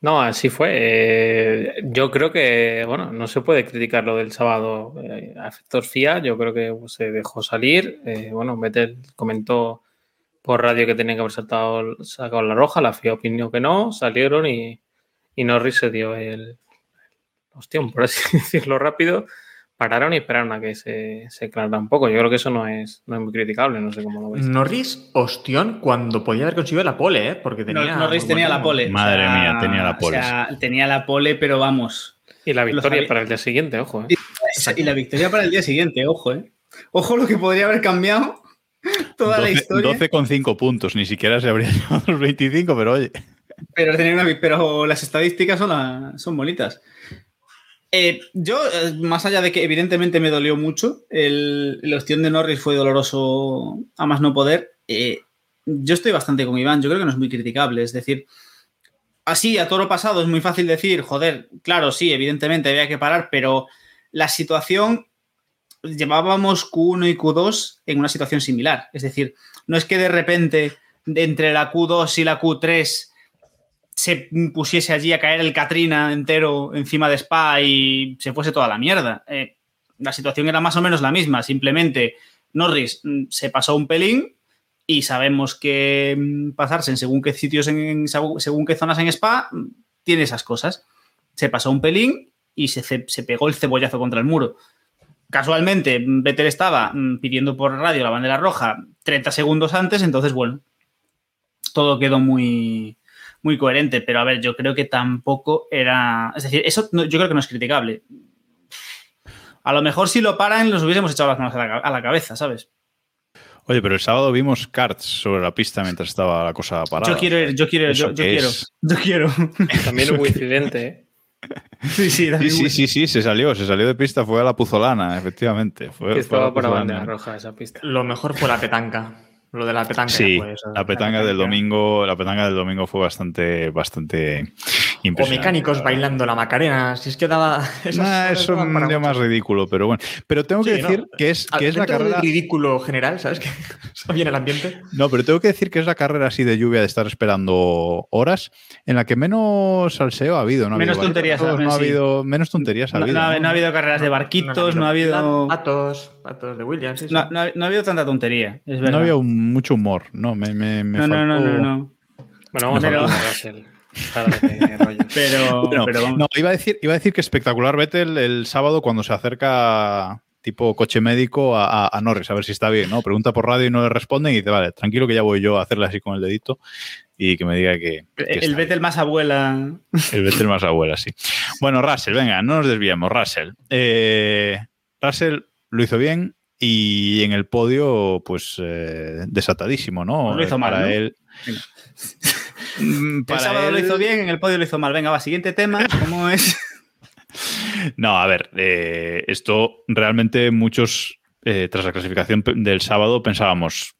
No, así fue. Eh, yo creo que, bueno, no se puede criticar lo del sábado eh, a efectos FIA. Yo creo que pues, se dejó salir. Eh, bueno, Vettel comentó por radio que tenía que haber saltado, sacado la roja. La FIA opinó que no. Salieron y, y Norris se dio el ostión, por así decirlo rápido. Pararon y esperaron a que se, se aclarara un poco. Yo creo que eso no es, no es muy criticable. No sé cómo lo veis. Norris, ostión, cuando podía haber conseguido la pole, ¿eh? Porque tenía. Nor- Norris tenía la pole. Madre O sea, mía, tenía la pole. O sea, tenía la pole, pero vamos. Y la victoria para el día siguiente, ojo. ¿eh? Y la victoria para el día siguiente, ojo, ¿eh? Ojo lo que podría haber cambiado toda la 12 historia. 12,5 puntos, ni siquiera se habría llevado los 25, pero oye. Pero, una, pero las estadísticas son, la- son bonitas. Eh, yo, eh, más allá de que evidentemente me dolió mucho, el, el ostión de Norris fue doloroso a más no poder. eh, yo estoy bastante con Iván, yo creo que no es muy criticable. Es decir, así a toro pasado es muy fácil decir, joder, claro, sí, evidentemente había que parar, pero la situación llevábamos Q1 y Q2 en una situación similar. Es decir, no es que de repente entre la Q2 y la Q3 se pusiese allí a caer el Katrina entero encima de Spa y se fuese toda la mierda. Eh, la situación era más o menos la misma, simplemente Norris mm, se pasó un pelín y sabemos que mm, pasarse en según qué sitios, en, según qué zonas en Spa, mm, tiene esas cosas. Se pasó un pelín y se, se pegó el cebollazo contra el muro. Casualmente, Vettel estaba pidiendo por radio la bandera roja 30 segundos antes, entonces, bueno, todo quedó muy, muy coherente. Pero a ver, yo creo que tampoco era. Es decir, eso yo creo que no es criticable. A lo mejor si lo paran, los hubiésemos echado las manos a la, a la cabeza, ¿sabes? Oye, pero el sábado vimos karts sobre la pista mientras estaba la cosa parada. Yo quiero ir, yo quiero ir, yo, yo quiero. Yo quiero. También hubo incidente, ¿eh? Sí, sí, sí, sí, sí, sí, se salió, se salió de pista, fue a la Puzolana, efectivamente. Fue, estaba por la bandera roja esa pista. Lo mejor fue la petanca. Lo de la petanga. Sí, fue eso, la petanga del domingo, la petanga del domingo fue bastante, bastante impresionante. O mecánicos bailando la Macarena, si es que daba. Nah, eso es un día más ridículo, pero bueno. Pero tengo que Sí, decir ¿no? que es, que es la carrera. ridículo general, ¿sabes? Que está bien el ambiente. No, pero tengo que decir que es la carrera así de lluvia de estar esperando horas en la que menos salseo ha habido. ¿no? Ha Menos habido tonterías, barquitos, no ha sí. habido menos tonterías ha No, habido. no ha, ¿no? no ha habido carreras de barquitos, no ha habido. Patos, patos de Williams. sí, sí. No, no ha, no ha habido tanta tontería, es No verdad. había un- mucho humor, no, me, me, me no, no, no, no, no. Bueno, vamos Pero- a hablar de Russell. Pero, Bueno, pero vamos. no, iba a decir, iba a decir que espectacular Vettel el sábado cuando se acerca tipo coche médico a, a- a Norris a ver si está bien, ¿no? Pregunta por radio y no le responden y dice, vale, tranquilo que ya voy yo a hacerle así con el dedito y que me diga que, que el Vettel más abuela. el Vettel más abuela, sí. Bueno, Russell, venga, no nos desviemos, Russell. Eh, Russell lo hizo bien y en el podio, pues eh, desatadísimo, ¿no? Lo hizo mal, Para ¿no? él. Mm, El para sábado lo hizo bien, en el podio lo hizo mal. Venga, va, siguiente tema. ¿Cómo es? No, a ver, eh, esto realmente muchos, eh, tras la clasificación del sábado, pensábamos,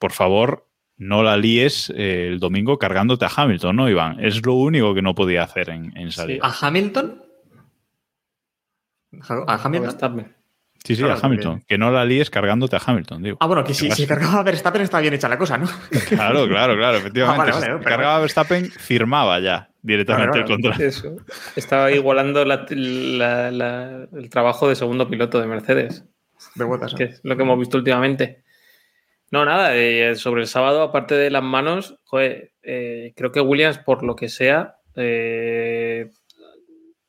por favor, no la líes eh, el domingo cargándote a Hamilton, ¿no, Iván? Es lo único que no podía hacer en, en salida. ¿A Hamilton? ¿A Hamilton? Sí, sí, claro, a Hamilton. Que no la líes cargándote a Hamilton, digo. Ah, bueno, que si, si cargaba a Verstappen está bien hecha la cosa, ¿no? Claro, claro, claro, efectivamente. Ah, vale, vale, Si perdón. cargaba Verstappen, firmaba ya directamente Claro, el contrato. Eso. Estaba igualando la- la- la- el trabajo de segundo piloto de Mercedes, De botas. ¿no? que es lo que hemos visto últimamente. No, nada, eh, sobre el sábado, aparte de las manos, joder, eh, creo que Williams, por lo que sea, eh,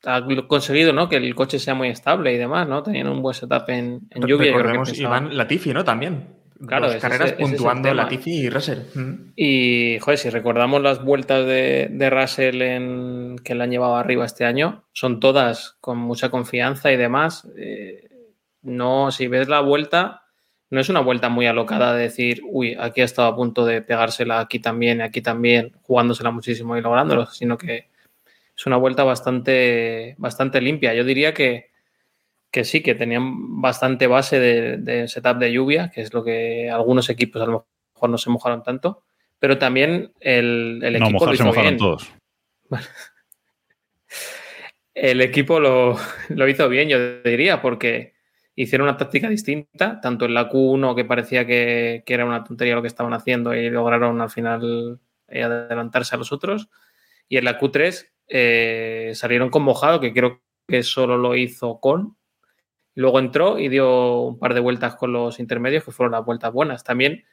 ha conseguido ¿no? que el coche sea muy estable y demás, ¿no? Tenían un buen setup en, en lluvia. yo creo que Recordemos, Iván Latifi, ¿no? También. Claro, Dos ese- carreras ese puntuando tema. Latifi y Russell. Mm. Y, joder, si recordamos las vueltas de, de Russell en, que le han llevado arriba este año, son todas con mucha confianza y demás. Eh, no, si ves la vuelta, no es una vuelta muy alocada de decir, uy, aquí ha estado a punto de pegársela, aquí también, aquí también, jugándosela muchísimo y lográndolo, sino que es una vuelta bastante, bastante limpia. Yo diría que, que sí, que tenían bastante base de, de setup de lluvia, que es lo que algunos equipos a lo mejor no se mojaron tanto, pero también el, el No, equipo lo mojarse hizo mojaron bien. todos. El equipo lo, lo hizo bien, yo diría, porque hicieron una táctica distinta, tanto en la Q1 que parecía que, que era una tontería lo que estaban haciendo y lograron al final eh, adelantarse a los otros, y en la Q3 eh, salieron con mojado, que creo que solo lo hizo con. Luego entró y dio un par de vueltas con los intermedios, que fueron las vueltas buenas. También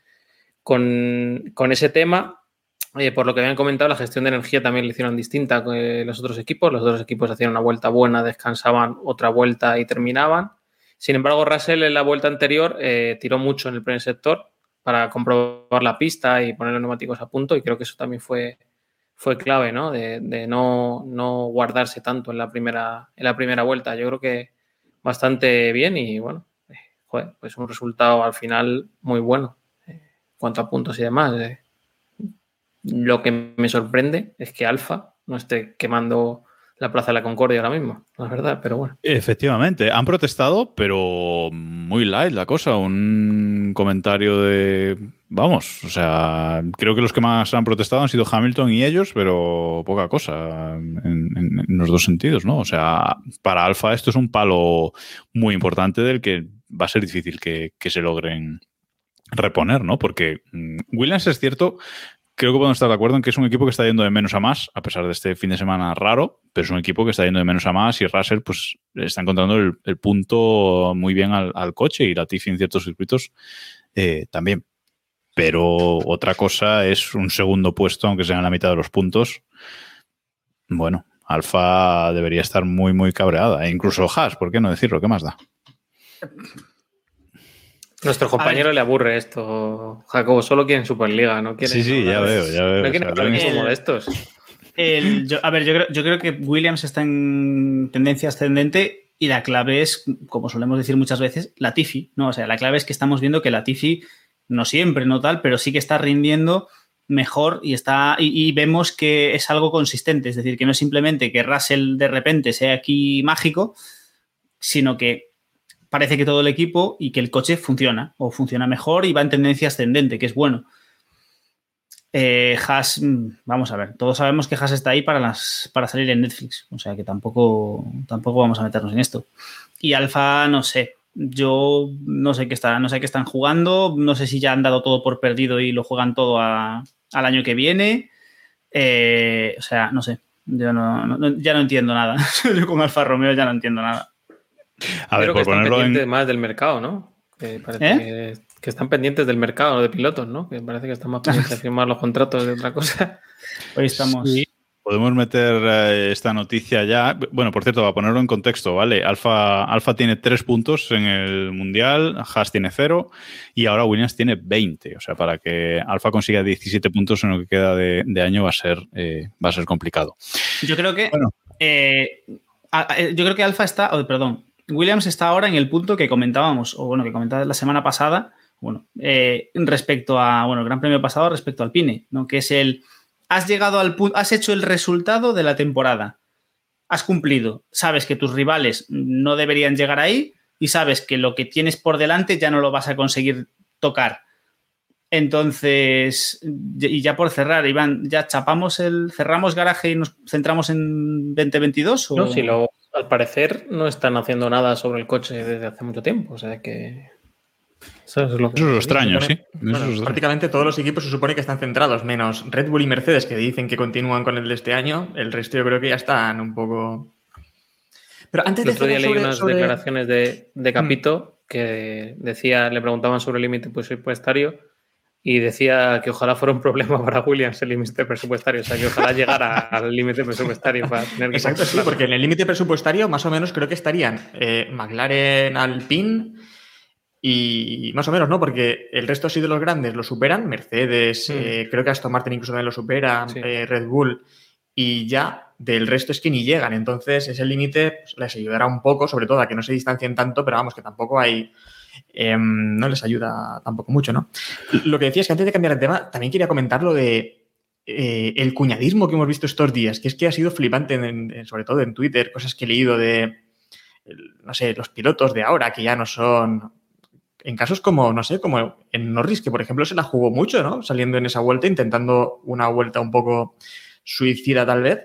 con, con ese tema, eh, por lo que habían comentado, la gestión de energía también la hicieron distinta que los otros equipos. Los otros equipos hacían una vuelta buena, descansaban otra vuelta y terminaban. Sin embargo, Russell en la vuelta anterior eh, tiró mucho en el primer sector para comprobar la pista y poner los neumáticos a punto y creo que eso también fue, fue clave, ¿no? De, no, no, guardarse tanto en la, primera, en la primera vuelta. Yo creo que bastante bien y bueno, eh, joder, pues un resultado al final muy bueno eh, en cuanto a puntos y demás. Eh. Lo que me sorprende es que Alfa no esté quemando la Plaza de la Concordia ahora mismo, la verdad, pero bueno. Efectivamente, han protestado, pero muy light la cosa. Un comentario de. Vamos, o sea, creo que los que más han protestado han sido Hamilton y ellos, pero poca cosa en, los dos sentidos, ¿no? O sea, para Alfa esto es un palo muy importante del que va a ser difícil que, se logren reponer, ¿no? Porque mm, Williams es cierto creo que podemos estar de acuerdo en que es un equipo que está yendo de menos a más, a pesar de este fin de semana raro, pero es un equipo que está yendo de menos a más y Russell pues está encontrando el, punto muy bien al, al, coche y Latifi en ciertos circuitos eh, también. Pero otra cosa es un segundo puesto, aunque sea en la mitad de los puntos. Bueno, Alfa debería estar muy, muy cabreada. E incluso Haas, ¿por qué no decirlo? ¿Qué más da? Nuestro compañero le aburre esto, Jacobo. Solo quiere Superliga, no quiere. Sí, sí, ya veo, ya veo. No O sea. El- yo- a ver, yo creo, yo creo que Williams está en tendencia ascendente y la clave es, como solemos decir muchas veces, la Tifi, ¿no? O sea, la clave es que estamos viendo que la Tifi, no siempre, no tal, pero sí que está rindiendo mejor y está y, vemos que es algo consistente, es decir, que no es simplemente que Russell de repente sea aquí mágico, sino que parece que todo el equipo y que el coche funciona o funciona mejor y va en tendencia ascendente, que es bueno. Eh, Haas, mm, vamos a ver, todos sabemos que Haas está ahí para, las, para salir en Netflix, o sea que tampoco, tampoco vamos a meternos en esto. Y Alfa, no sé, yo no sé qué está, no sé qué están jugando, no sé si ya han dado todo por perdido y lo juegan todo a- al año que viene. Eh, o sea, no sé, yo no, no- ya no entiendo nada. yo con Alfa Romeo ya no entiendo nada. A ver, Creo que están pendientes en. más del mercado, ¿no? Que parece ¿Eh? que, que están pendientes del mercado de pilotos, ¿no? Que parece que están más pendientes de firmar los contratos de otra cosa. Hoy estamos. Sí. Podemos meter eh, esta noticia ya. Bueno, por cierto, para ponerlo en contexto, ¿vale? Alfa, Alfa tiene tres puntos en el Mundial, Haas tiene cero y ahora Williams tiene 20. O sea, para que Alfa consiga 17 puntos en lo que queda de, de año va a ser, eh, va a ser complicado. Yo creo que. Bueno. eh, yo creo que Alfa está. oh, perdón. Williams está ahora en el punto que comentábamos, o bueno, que comentaba la semana pasada, bueno, respecto a. Bueno, el Gran Premio pasado respecto al Pine, ¿no? Que es el. Has llegado al punto. Has hecho el resultado de la temporada. Has cumplido. Sabes que tus rivales no deberían llegar ahí y sabes que lo que tienes por delante ya no lo vas a conseguir tocar. Entonces, y ya por cerrar, Iván, ¿ya chapamos el, cerramos garaje y nos centramos en 2022? O... No, si lo, al parecer no están haciendo nada sobre el coche desde hace mucho tiempo. O sea que. Eso es lo que. Eso es lo extraño, sí. Eso Bueno, es extraño. prácticamente todos los equipos se supone que están centrados, menos Red Bull y Mercedes, que dicen que continúan con el de este año. El resto yo creo que ya están un poco. Pero antes El de otro día cerrar leí sobre- unas sobre- declaraciones de, de Capito que decía, le preguntaban sobre el límite presupuestario y decía que ojalá fuera un problema para Williams el límite presupuestario. O sea, que ojalá llegara al límite presupuestario para tener que Exacto, sí, porque en el límite presupuestario más o menos creo que estarían eh, McLaren, Alpine y más o menos, ¿no? Porque el resto sí de los grandes lo superan, Mercedes, eh, creo que Aston Martin incluso también lo supera, Sí. eh, Red Bull y ya del resto es que ni llegan. Entonces ese límite pues, les ayudará un poco, sobre todo a que no se distancien tanto, pero vamos, que tampoco hay... em, no les ayuda tampoco mucho, ¿no? Lo que decía es que antes de cambiar el tema, también quería comentar lo de eh, el cuñadismo que hemos visto estos días, que es que ha sido flipante, en- en- sobre todo en Twitter, cosas que he leído de, no sé, los pilotos de ahora, que ya no son... En casos como, no sé, como en Norris, que por ejemplo se la jugó mucho, ¿no? Saliendo en esa vuelta, intentando una vuelta un poco suicida tal vez.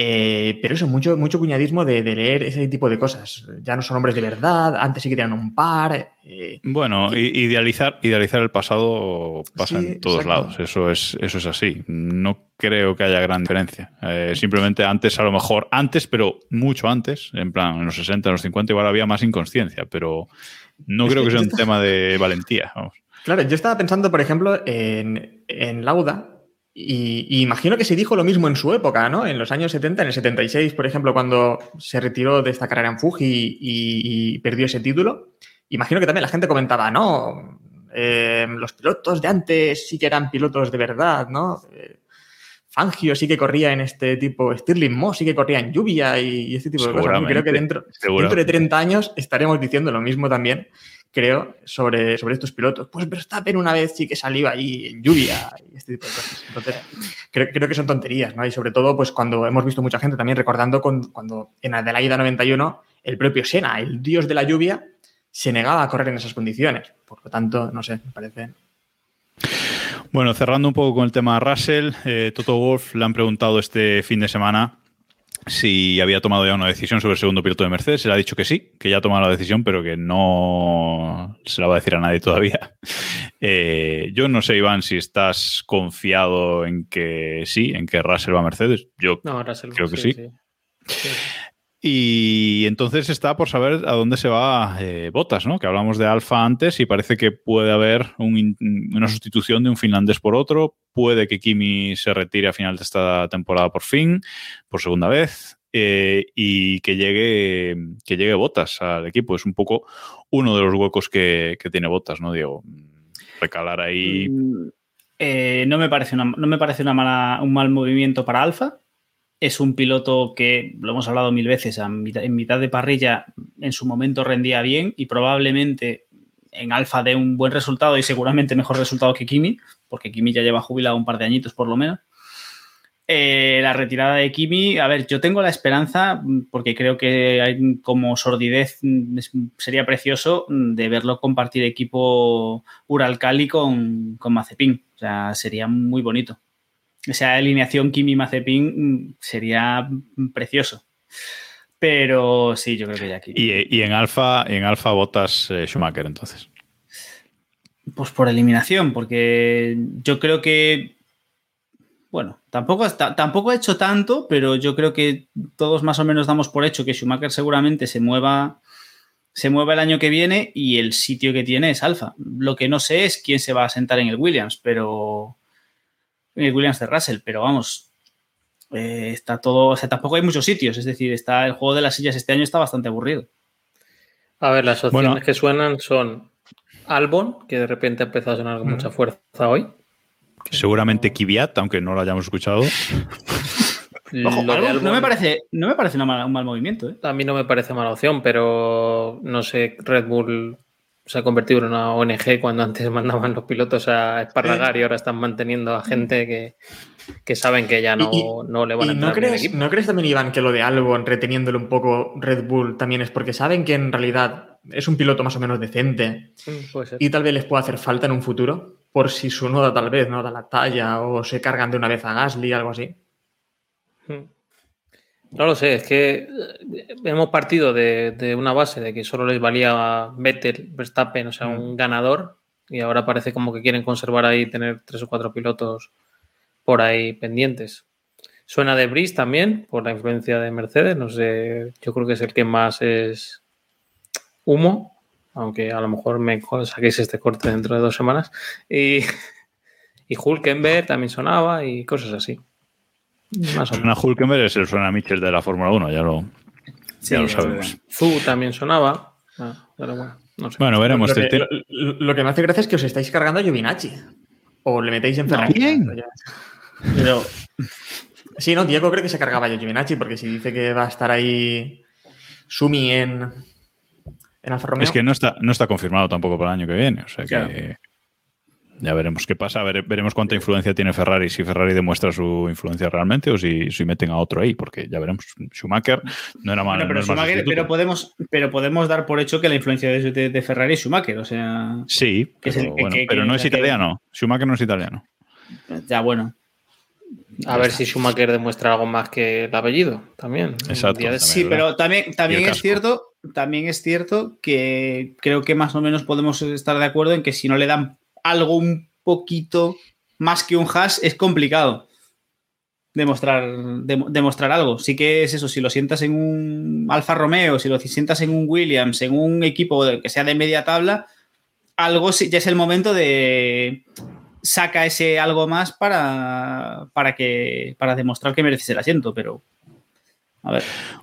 Eh, pero eso, mucho, mucho cuñadismo de, de leer ese tipo de cosas. Ya no son hombres de verdad, antes sí que tenían un par. eh, Bueno, idealizar, idealizar el pasado pasa Sí, en todos exacto. lados. Eso es, eso es así. No creo que haya gran diferencia. Eh, simplemente antes, a lo mejor, antes, pero mucho antes, en plan, en los 60, en los 50, igual había más inconsciencia, pero no Es creo que que sea un tema de valentía. vamos. Claro, yo estaba pensando, por ejemplo, en, en Lauda, y, y imagino que se dijo lo mismo en su época, ¿no? En los años 70, en el 76, por ejemplo, cuando se retiró de esta carrera en Fuji y, y perdió ese título. Imagino que también la gente comentaba, no, eh, los pilotos de antes sí que eran pilotos de verdad, ¿no? Eh, Fangio sí que corría en este tipo, Stirling Moss sí que corría en lluvia y, y este tipo de cosas. Creo que dentro, dentro de seguramente. 30 años estaremos diciendo lo mismo también creo, sobre, sobre estos pilotos. Pues Verstappen una vez sí que salió ahí en lluvia y este tipo de cosas. Entonces, creo, creo que son tonterías, ¿no? Y sobre todo, pues cuando hemos visto mucha gente también recordando con, cuando en Adelaida 91 el propio Senna, el dios de la lluvia, se negaba a correr en esas condiciones. Por lo tanto, no sé, me parece... Bueno, cerrando un poco con el tema Russell, eh, Toto Wolf le han preguntado este fin de semana si había tomado ya una decisión sobre el segundo piloto de Mercedes. Él ha dicho que sí, que ya ha tomado la decisión, pero que no se la va a decir a nadie todavía. Eh, yo no sé, Iván, si estás confiado en que sí, en que Russell va a Mercedes. Yo No, Russell, creo que sí. sí. Y entonces está por saber a dónde se va eh, Botas, ¿no? Que hablamos de Alfa antes y parece que puede haber un, una sustitución de un finlandés por otro. Puede que Kimi se retire a final de esta temporada por fin, por segunda vez. Eh, y que llegue, que llegue Botas al equipo. Es un poco uno de los huecos que, tiene Botas, ¿no, Diego? Recalar ahí. Eh, no me parece, una, no me parece una mala, un mal movimiento para Alfa. Es un piloto que, lo hemos hablado mil veces, en mitad de parrilla en su momento rendía bien y probablemente en Alfa dé un buen resultado y seguramente mejor resultado que Kimi, porque Kimi ya lleva jubilado un par de añitos por lo menos. Eh, la retirada de Kimi, a ver, yo tengo la esperanza, porque creo que como sordidez, sería precioso de verlo compartir equipo Uralcali con, con Mazepin. O sea, sería muy bonito. Esa alineación Kimi-Mazepin mm, sería precioso. Pero sí, yo creo que ya aquí. Y, y en Alfa, en Alfa Botas eh, Schumacher, entonces. Pues por eliminación, porque yo creo que. Bueno, tampoco, está- tampoco ha hecho tanto, pero yo creo que todos más o menos damos por hecho que Schumacher seguramente se mueva, se mueva el año que viene y el sitio que tiene es Alfa. Lo que no sé es quién se va a sentar en el Williams, pero. El Williams de Russell, pero vamos. eh, está todo. O sea, tampoco hay muchos sitios. Es decir, está el juego de las sillas este año está bastante aburrido. A ver, las opciones Bueno. que suenan son Albon, que de repente ha empezado a sonar con mucha fuerza hoy. Seguramente Kvyat, aunque no lo hayamos escuchado. Ojo, no, me parece, no me parece una mala- un mal movimiento. ¿eh? A mí no me parece mala opción, pero no sé, Red Bull se ha convertido en una ONG cuando antes mandaban los pilotos a esparragar y ahora están manteniendo a gente que, que saben que ya no, Y- no le van a ¿Y no entrar en el no crees también, Iván, que lo de Albon reteniéndole un poco Red Bull también es porque saben que en realidad es un piloto más o menos decente Mm, y tal vez les pueda hacer falta en un futuro? Por si su noda tal vez no da la talla o se cargan de una vez a Gasly, algo así. Mm. No lo sé, es que eh, hemos partido de, de una base de que solo les valía Vettel, Verstappen, o sea, un ganador, y ahora parece como que quieren conservar ahí, tener tres o cuatro pilotos por ahí pendientes. Suena de Brice también, por la influencia de Mercedes, no sé, yo creo que es el que más es humo, aunque a lo mejor me saquéis este corte dentro de dos semanas. Y, y Hulkenberg también sonaba y cosas así. Más o menos. Suena Hulkenberg es el suena Mitchell de la Fórmula 1, ya lo, ya lo sabemos. Zu también sonaba. Ah, pero bueno, no sé. Bueno, veremos. Lo que, te- lo- lo que me hace gracia es que os estáis cargando a Giovinacci. O le metéis en Ferrari. ¿Quién? Pero Sí, no, Diego creo que se cargaba a Giovinacci porque si dice que va a estar ahí Sumi en, en Alfa Romeo. Es que no está, no está confirmado tampoco para el año que viene. O sea que Claro. Ya veremos qué pasa. Vere- veremos cuánta influencia tiene Ferrari, si Ferrari demuestra su influencia realmente o si, si meten a otro ahí, porque ya veremos. Schumacher no era mal. Bueno, pero, no Schumacher- podemos, pero podemos dar por hecho que la influencia de, de- de Ferrari es Schumacher. O sea, Sí, que es pero, el- bueno, que- pero no es que- italiano. Schumacher no es italiano. ya bueno. A ver si Schumacher demuestra algo más que el apellido también. Exacto, de-. Sí, ¿verdad? pero también, también es cierto, también es cierto que creo que más o menos podemos estar de acuerdo en que si no le dan algo un poquito más que un hash, es complicado demostrar, dem- demostrar algo. Sí que es eso, si lo sientas en un Alfa Romeo, si lo sientas en un Williams, en un equipo que sea de media tabla, algo ya es el momento de saca ese algo más para, para que para demostrar que mereces el asiento, pero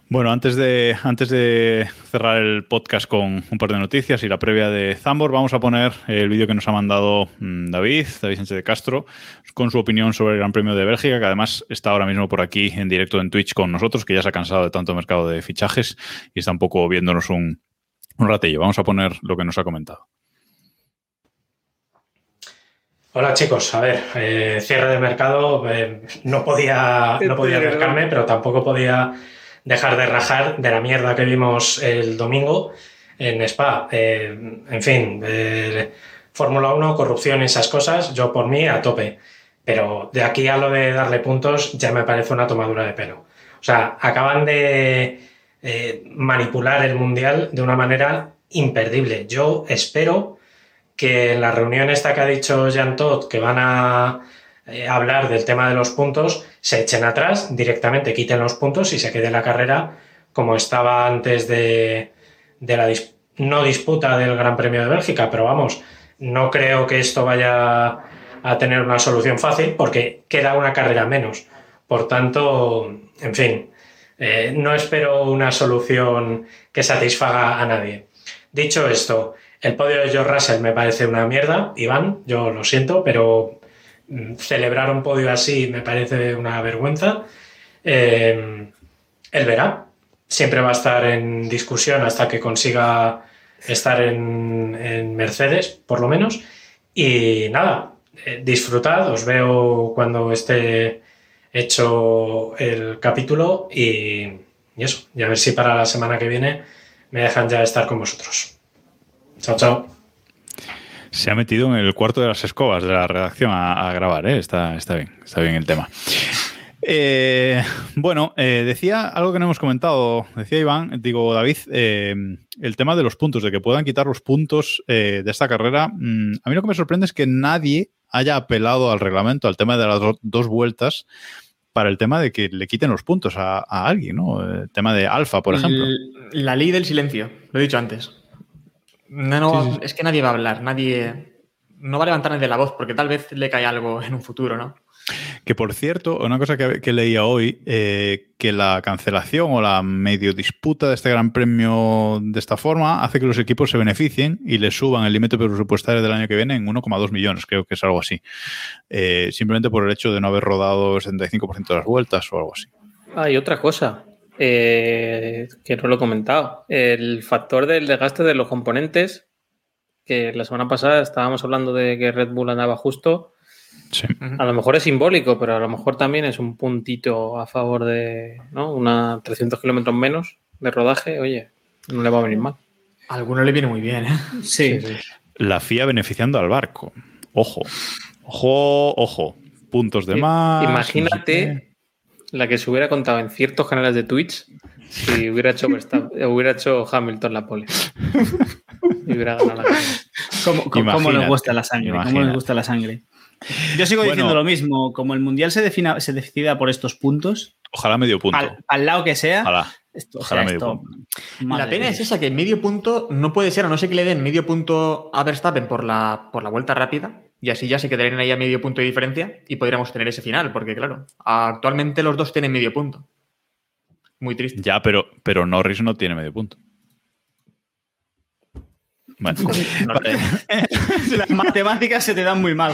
Bueno, antes de, antes de cerrar el podcast con un par de noticias y la previa de Zambor, vamos a poner el vídeo que nos ha mandado mm, David, David Sánchez de Castro, con su opinión sobre el Gran Premio de Bélgica, que además está ahora mismo por aquí en directo en Twitch con nosotros, que ya se ha cansado de tanto mercado de fichajes y está un poco viéndonos un, un ratillo. Vamos a poner lo que nos ha comentado. Hola chicos, a ver, eh, cierre de mercado, eh, no podía, no podía acercarme, pero tampoco podía dejar de rajar de la mierda que vimos el domingo en Spa. Eh, en fin, Fórmula 1, corrupción, esas cosas, yo por mí a tope. Pero de aquí a lo de darle puntos ya me parece una tomadura de pelo. O sea, acaban de manipular el Mundial de una manera imperdible. Yo espero que en la reunión esta que ha dicho Jean Todt, que van a eh, hablar del tema de los puntos, se echen atrás directamente, quiten los puntos y se quede la carrera como estaba antes de, de la no disputa del Gran Premio de Bélgica, pero vamos, no creo que esto vaya a tener una solución fácil porque queda una carrera menos. Por tanto, en fin, eh, no espero una solución que satisfaga a nadie. Dicho esto, el podio de George Russell me parece una mierda, Iván, yo lo siento, pero mm, celebrar un podio así me parece una vergüenza. Eh, él verá, siempre va a estar en discusión hasta que consiga estar en, Mercedes, por lo menos. Y nada, eh, disfrutad, os veo cuando esté hecho el capítulo y, y eso, y a ver si para la semana que viene me dejan ya estar con vosotros. Chao, chao. Se ha metido en el cuarto de las escobas de la redacción a, grabar, ¿eh? está, está bien, está bien el tema. Eh, bueno, eh, decía algo que no hemos comentado, decía Iván, digo David, eh, el tema de los puntos, de que puedan quitar los puntos de esta carrera. Mm, a mí lo que me sorprende es que nadie haya apelado al reglamento, al tema de las dos vueltas, para el tema de que le quiten los puntos a, alguien, ¿no? El tema de Alfa, por ejemplo. La ley del silencio, lo he dicho antes. No, no, es que nadie va a hablar, nadie no va a levantar de la voz porque tal vez le cae algo en un futuro, ¿no? Que por cierto, una cosa que, leía hoy, eh, que la cancelación o la medio disputa de este gran premio de esta forma hace que los equipos se beneficien y le suban el límite presupuestario del año que viene en 1,2 millones, creo que es algo así. Eh, simplemente por el hecho de no haber rodado el 75% de las vueltas o algo así. Hay otra cosa eh, que no lo he comentado. El factor del desgaste de los componentes, que la semana pasada estábamos hablando de que Red Bull andaba justo a lo mejor es simbólico, pero a lo mejor también es un puntito a favor de ¿no? una 300 kilómetros menos de rodaje. Oye, no le va a venir mal. A alguno le viene muy bien, ¿eh? Sí. La FIA beneficiando al barco. Ojo, ojo, ojo. Puntos de más. Imagínate la que se hubiera contado en ciertos canales de Twitch si hubiera hecho, hubiera hecho Hamilton la pole. y hubiera ganado la ¿Cómo, les gusta la sangre? ¿Cómo les gusta la sangre? Yo sigo diciendo lo mismo. Como el mundial se, defina, se decida por estos puntos. Ojalá medio punto. Al, lado que sea. Ojalá. medio punto. La pena es esa, que medio punto no puede ser, a no ser que le den medio punto a Verstappen por la, por la vuelta rápida, y así ya se quedarían ahí a medio punto de diferencia y podríamos tener ese final, porque claro, actualmente los dos tienen medio punto. Muy triste. Ya, pero, pero Norris no tiene medio punto. Bueno, Las matemáticas se te dan muy mal,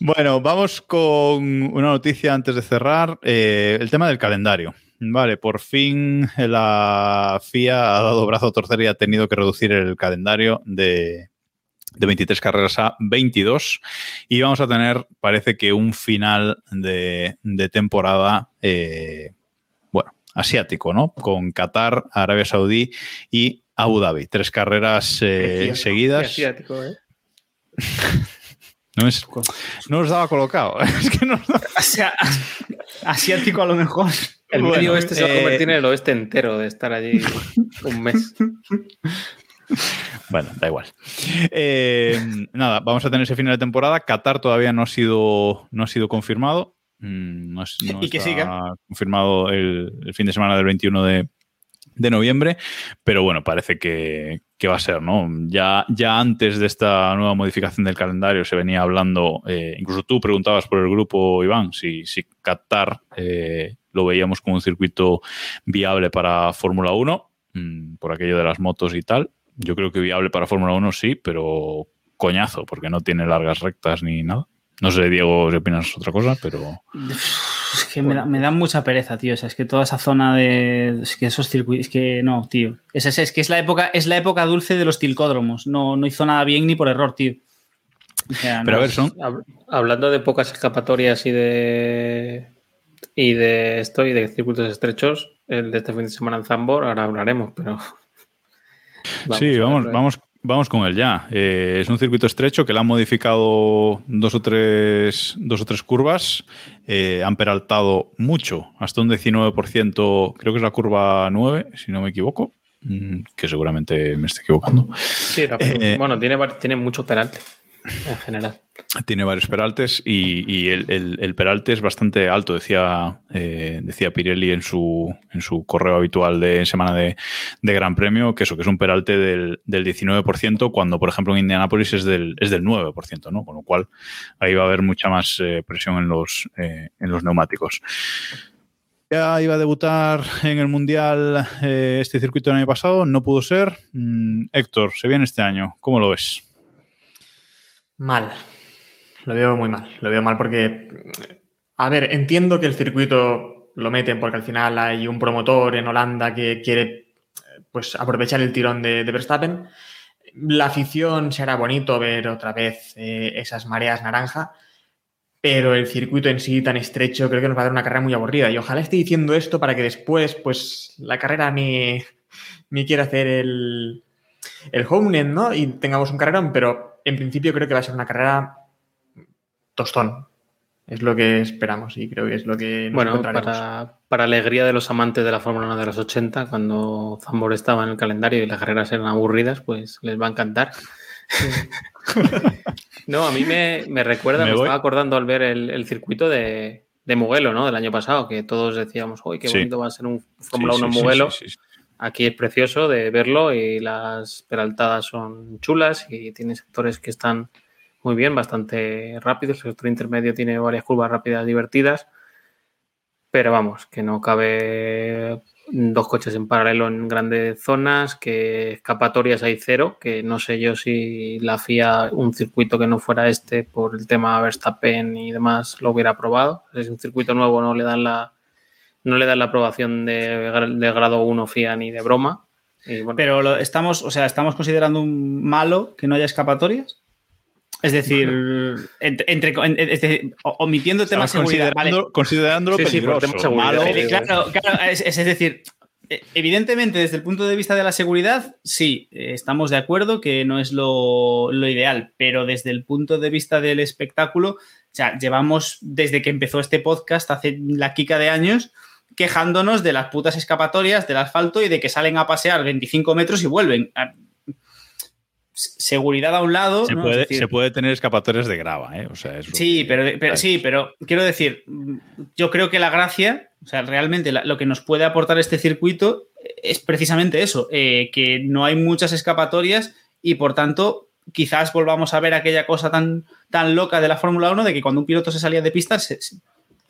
Bueno, vamos con una noticia antes de cerrar. Eh, el tema del calendario. Vale, por fin la FIA ha dado brazo a torcer y ha tenido que reducir el calendario de, 23 carreras a 22 y vamos a tener, parece que un final de, temporada, eh, bueno, asiático, ¿no? Con Qatar, Arabia Saudí y Abu Dhabi. Tres carreras eh, seguidas. Asiático, ¿eh? No, es, no os daba colocado. Es que no asiático a lo mejor. El medio oeste se va a convertir en el oeste entero de estar allí un mes. Bueno, da igual. Eh, nada, vamos a tener ese final de temporada. Qatar todavía no ha sido, no ha sido confirmado. Mm, no, y que siga. confirmado el, el, fin de semana del 21 de, de noviembre, pero bueno, parece que, va a ser, ¿no? Ya, ya antes de esta nueva modificación del calendario se venía hablando, eh, incluso tú preguntabas por el grupo, Iván, si, si Qatar eh, lo veíamos como un circuito viable para Fórmula 1, mm, por aquello de las motos y tal. Yo creo que viable para Fórmula 1 sí, pero coñazo, porque no tiene largas rectas ni nada. No sé, Diego, si opinas otra cosa, pero... Es que me da, mucha pereza, tío. O sea, es que toda esa zona de. Es que esos circuitos. Es que no, tío. Es, es, que es la época, es la época dulce de los tilcódromos. No, no hizo nada bien ni por error, tío. Pero a ver, son. Hablando de pocas escapatorias y de. Y de esto y de circuitos estrechos, el de este fin de semana en Zambor, ahora hablaremos, pero. Sí, vamos, vamos, Vamos con él ya. Eh, es un circuito estrecho que le han modificado dos o tres, dos o tres curvas. Eh, han peraltado mucho, hasta un 19%, creo que es la curva 9, si no me equivoco, mm, que seguramente me estoy equivocando. Sí, eh, bueno, tiene, tiene mucho peralte. En general. Tiene varios peraltes y, y el, el, el, peralte es bastante alto, decía, eh, decía Pirelli en su, en su correo habitual de semana de, de Gran Premio, que eso, que es un peralte del, del 19%, cuando por ejemplo en Indianápolis es del, es del 9%, ¿no? Con lo cual ahí va a haber mucha más eh, presión en los, eh, en los neumáticos. Ya iba a debutar en el Mundial eh, este circuito del año pasado, no pudo ser. Mm, Héctor, se viene este año, ¿cómo lo ves? Mal. Lo veo muy mal. Lo veo mal porque, a ver, entiendo que el circuito lo meten porque al final hay un promotor en Holanda que quiere pues aprovechar el tirón de, de Verstappen. La afición será bonito ver otra vez eh, esas mareas naranja, pero el circuito en sí tan estrecho creo que nos va a dar una carrera muy aburrida. Y ojalá esté diciendo esto para que después, pues, la carrera me, me quiera hacer el, el home ¿no? Y tengamos un carrerón, pero en principio creo que va a ser una carrera tostón. Es lo que esperamos y creo que es lo que nos Bueno, para, para, alegría de los amantes de la Fórmula 1 de los 80, cuando Zambor estaba en el calendario y las carreras eran aburridas, pues les va a encantar. Sí. no, a mí me, me recuerda, me, me estaba acordando al ver el, el circuito de, de, Mugello, ¿no? Del año pasado, que todos decíamos, uy, qué bonito sí. va a ser un Fórmula sí, 1 Mugello. Aquí es precioso de verlo y las peraltadas son chulas y tiene sectores que están muy bien, bastante rápidos. El sector intermedio tiene varias curvas rápidas divertidas. Pero vamos, que no cabe dos coches en paralelo en grandes zonas, que escapatorias hay cero, que no sé yo si la FIA, un circuito que no fuera este por el tema Verstappen y demás, lo hubiera aprobado. Es un circuito nuevo, no le dan la, no le dan la aprobación de, de grado 1 FIA ni de broma. Bueno. Pero lo, estamos, o sea, estamos considerando un malo que no haya escapatorias. Es decir, entre, omitiendo temas de seguridad. Considerando, vale. Considerándolo sí, peligroso. Sí, malo. Claro, claro es, es, decir, e, evidentemente, desde el punto de vista de la seguridad, sí, estamos de acuerdo que no es lo, lo ideal, pero desde el punto de vista del espectáculo, o sea, llevamos desde que empezó este podcast hace la quica de años quejándonos de las putas escapatorias del asfalto y de que salen a pasear 25 metros y vuelven seguridad a un lado. Se, ¿no? puede, decir, se puede, tener escapatorias de grava, ¿eh? O sea, eso, sí, pero, pero, sí, pero quiero decir, yo creo que la gracia, o sea, realmente la, lo que nos puede aportar este circuito es precisamente eso, eh, que no hay muchas escapatorias y por tanto quizás volvamos a ver aquella cosa tan, tan loca de la Fórmula 1 de que cuando un piloto se salía de pista se,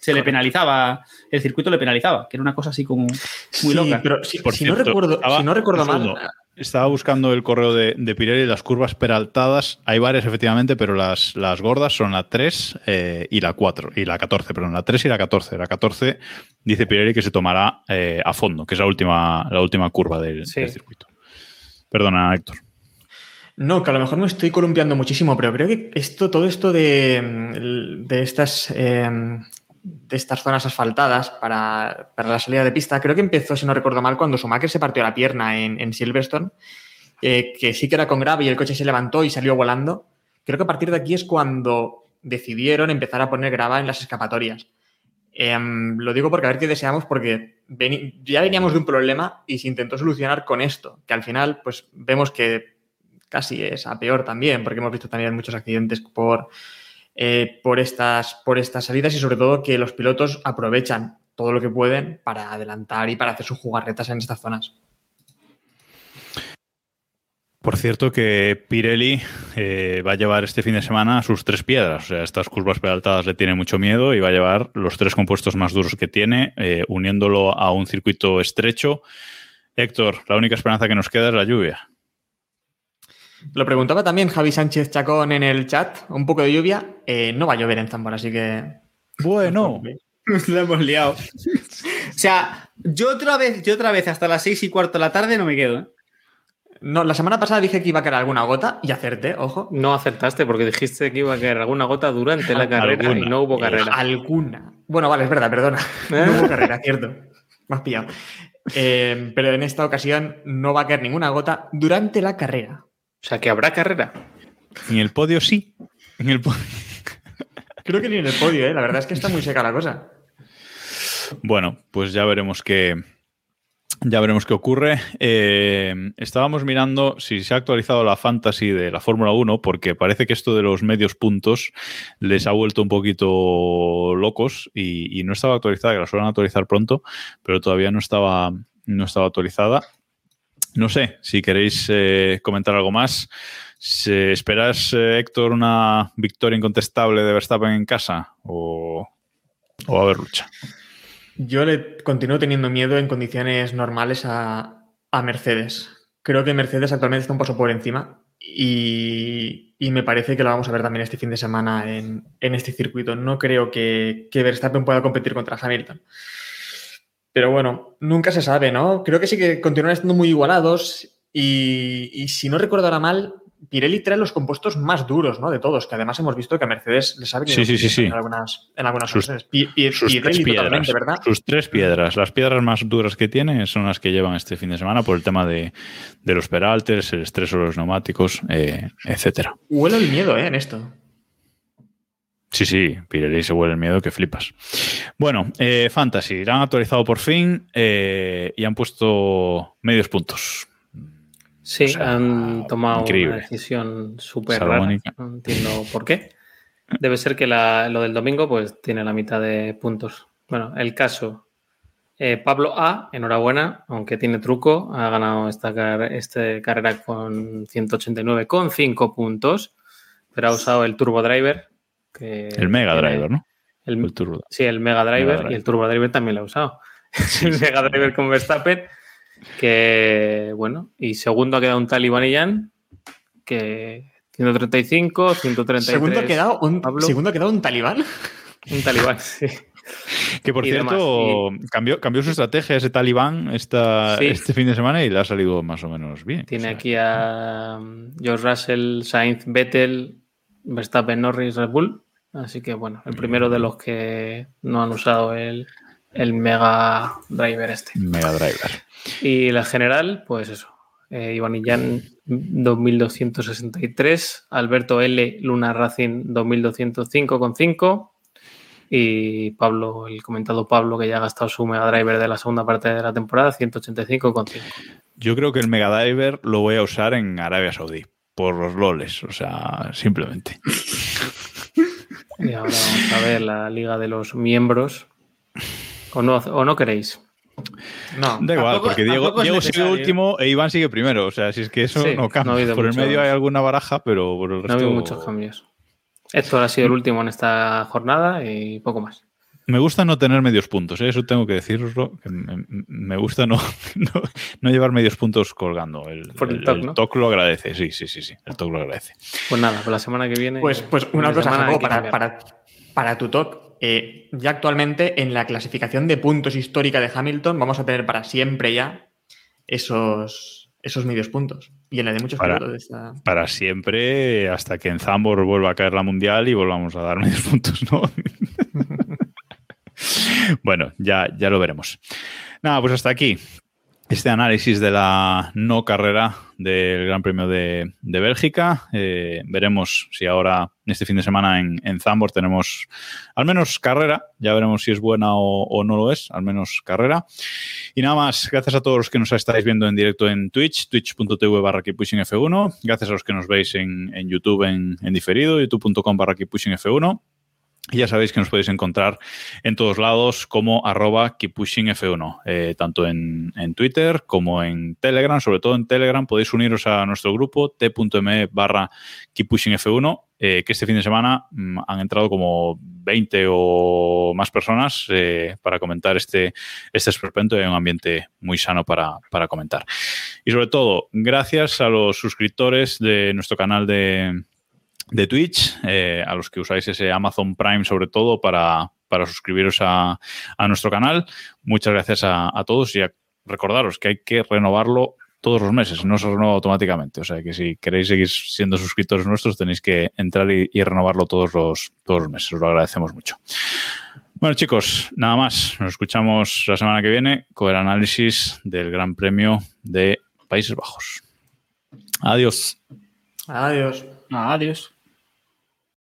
se le penalizaba, el circuito le penalizaba, que era una cosa así como muy sí, loca. Pero si, por si, cierto, no recuerdo, estaba, si no recuerdo mal, estaba buscando el correo de, de Pirelli, las curvas peraltadas, hay varias efectivamente, pero las, las gordas son la 3 eh, y la 4, y la 14, perdón, la 3 y la 14. La 14 dice Pirelli que se tomará eh, a fondo, que es la última, la última curva del, sí. del circuito. Perdona, Héctor. No, que a lo mejor me estoy columpiando muchísimo, pero creo que esto, todo esto de, de estas eh, de estas zonas asfaltadas para, para, la salida de pista, creo que empezó, si no recuerdo mal, cuando Schumacher se partió la pierna en, en Silverstone, eh, que sí que era con grave y el coche se levantó y salió volando. Creo que a partir de aquí es cuando decidieron empezar a poner grava en las escapatorias. Eh, lo digo porque a ver qué deseamos, porque ya veníamos de un problema y se intentó solucionar con esto, que al final pues vemos que casi es a peor también, porque hemos visto también muchos accidentes por, eh, por, estas, por estas salidas y sobre todo que los pilotos aprovechan todo lo que pueden para adelantar y para hacer sus jugarretas en estas zonas. Por cierto que Pirelli eh, va a llevar este fin de semana sus tres piedras. O sea, estas curvas pedaltadas le tiene mucho miedo y va a llevar los tres compuestos más duros que tiene, eh, uniéndolo a un circuito estrecho. Héctor, la única esperanza que nos queda es la lluvia. Lo preguntaba también Javi Sánchez Chacón en el chat, un poco de lluvia. Eh, no va a llover en Zambor, así que. Bueno. Nos lo hemos liado. o sea, yo otra vez, yo otra vez hasta las seis y cuarto de la tarde no me quedo. ¿eh? No, la semana pasada dije que iba a caer alguna gota y acerté, ojo. No acertaste porque dijiste que iba a caer alguna gota durante la carrera alguna. y no hubo carrera. Eh, alguna. Bueno, vale, es verdad, perdona. ¿Eh? No hubo carrera, cierto. Me has pillado. Eh, pero en esta ocasión no va a caer ninguna gota durante la carrera. O sea, que habrá carrera. En el podio sí. En el podio. Creo que ni en el podio, ¿eh? La verdad es que está muy seca la cosa. Bueno, pues ya veremos qué, Ya veremos qué ocurre. Eh, estábamos mirando si se ha actualizado la fantasy de la Fórmula 1, porque parece que esto de los medios puntos les ha vuelto un poquito locos y, no estaba actualizada, que la suelen actualizar pronto, pero todavía no estaba, no estaba actualizada. No sé si queréis eh, comentar algo más. ¿Esperas, eh, Héctor, una victoria incontestable de Verstappen en casa o, o a ver lucha? Yo le continúo teniendo miedo en condiciones normales a, Mercedes. Creo que Mercedes actualmente está un paso por encima y, me parece que lo vamos a ver también este fin de semana en, este circuito. No creo que, que, Verstappen pueda competir contra Hamilton. Pero bueno, nunca se sabe, ¿no? Creo que sí que continúan estando muy igualados y, y si no recuerdo ahora mal, Pirelli trae los compuestos más duros, ¿no? De todos, que además hemos visto que a Mercedes le sabe que sí, sí, sí, en algunas, en algunas sus, sus tres piedras, ¿verdad? Sus tres piedras. Las piedras más duras que tiene son las que llevan este fin de semana por el tema de, los peraltes, el estrés sobre los neumáticos, eh, etcétera. Huele el miedo, ¿eh? En esto. Sí, sí, Pirelli se huele el miedo que flipas. Bueno, eh, Fantasy, la han actualizado por fin eh, y han puesto medios puntos. Sí, han tomado una decisión súper rara. No entiendo por qué. Debe ser que lo del domingo pues tiene la mitad de puntos. Bueno, el caso. Eh, Pablo A, enhorabuena, aunque tiene truco, ha ganado esta, este carrera con 189,5 puntos, pero ha usado el Turbo Driver. Que el Mega Driver, ¿no? El, turbo. Sí, el Mega Driver, y el Turbo Driver también lo ha usado. el Mega Driver con Verstappen que, bueno, y segundo ha quedado un Taliban que 135, 133. ¿Segundo ha quedado un, ¿segundo ha quedado un talibán? Un talibán, sí. Que por cierto, cambió, cambió su estrategia ese talibán esta, este fin de semana y le ha salido más o menos bien. Tiene aquí a George Russell, Sainz, Vettel, Verstappen, Norris, Red Bull. Así que bueno, el primero de los que no han usado el, el Mega Driver este. Mega Driver. Y la general, pues eso. Eh, Iván Illán 2263, Alberto L. Luna Racing 2205,5 y Pablo, el comentado Pablo que ya ha gastado su Mega Driver de la segunda parte de la temporada 185,5. Yo creo que el Mega Driver lo voy a usar en Arabia Saudí por los loles, o sea, simplemente. Y ahora vamos a ver la liga de los miembros. ¿O no, o no queréis? No, da igual, porque Diego, sigue último e Iván sigue primero. O sea, si es que eso no cambia. por el medio hay alguna baraja, pero por el resto. No ha habido muchos cambios. Esto ha sido el último en esta jornada y poco más. Me gusta no tener medios puntos, ¿eh? eso tengo que decirlo. me, gusta no, no, llevar medios puntos colgando. El, el, TOC, lo agradece, sí, sí, sí, sí. El TOC lo agradece. Pues nada, pues la semana que viene. Pues, pues una cosa, para, para, para tu TOC, eh, ya actualmente en la clasificación de puntos histórica de Hamilton vamos a tener para siempre ya esos, esos medios puntos. Y en la de muchos para, Para siempre, hasta que en Zambor vuelva a caer la mundial y volvamos a dar medios puntos, ¿no? Bueno, ya, ya lo veremos. Nada, pues hasta aquí este análisis de la no carrera del Gran Premio de, Bélgica. Eh, veremos si ahora, este fin de semana en, en, Zambor, tenemos al menos carrera. Ya veremos si es buena o, no lo es, al menos carrera. Y nada más, gracias a todos los que nos estáis viendo en directo en Twitch, twitch.tv barra F1. Gracias a los que nos veis en, YouTube en, en diferido, youtube.com barra F1. Y ya sabéis que nos podéis encontrar en todos lados como arroba keeppushingf1, eh, tanto en, Twitter como en Telegram, sobre todo en Telegram podéis uniros a nuestro grupo t.me barra keeppushingf1, eh, que este fin de semana mm, han entrado como 20 o más personas eh, para comentar este, este esperpento y un ambiente muy sano para, para comentar. Y sobre todo, gracias a los suscriptores de nuestro canal de de Twitch, eh, a los que usáis ese Amazon Prime sobre todo para, suscribiros a, nuestro canal. Muchas gracias a, todos y a recordaros que hay que renovarlo todos los meses, no se renueva automáticamente. O sea que si queréis seguir siendo suscriptores nuestros tenéis que entrar y, renovarlo todos los, todos los meses. Os lo agradecemos mucho. Bueno chicos, nada más. Nos escuchamos la semana que viene con el análisis del Gran Premio de Países Bajos. Adiós. Adiós. Adiós.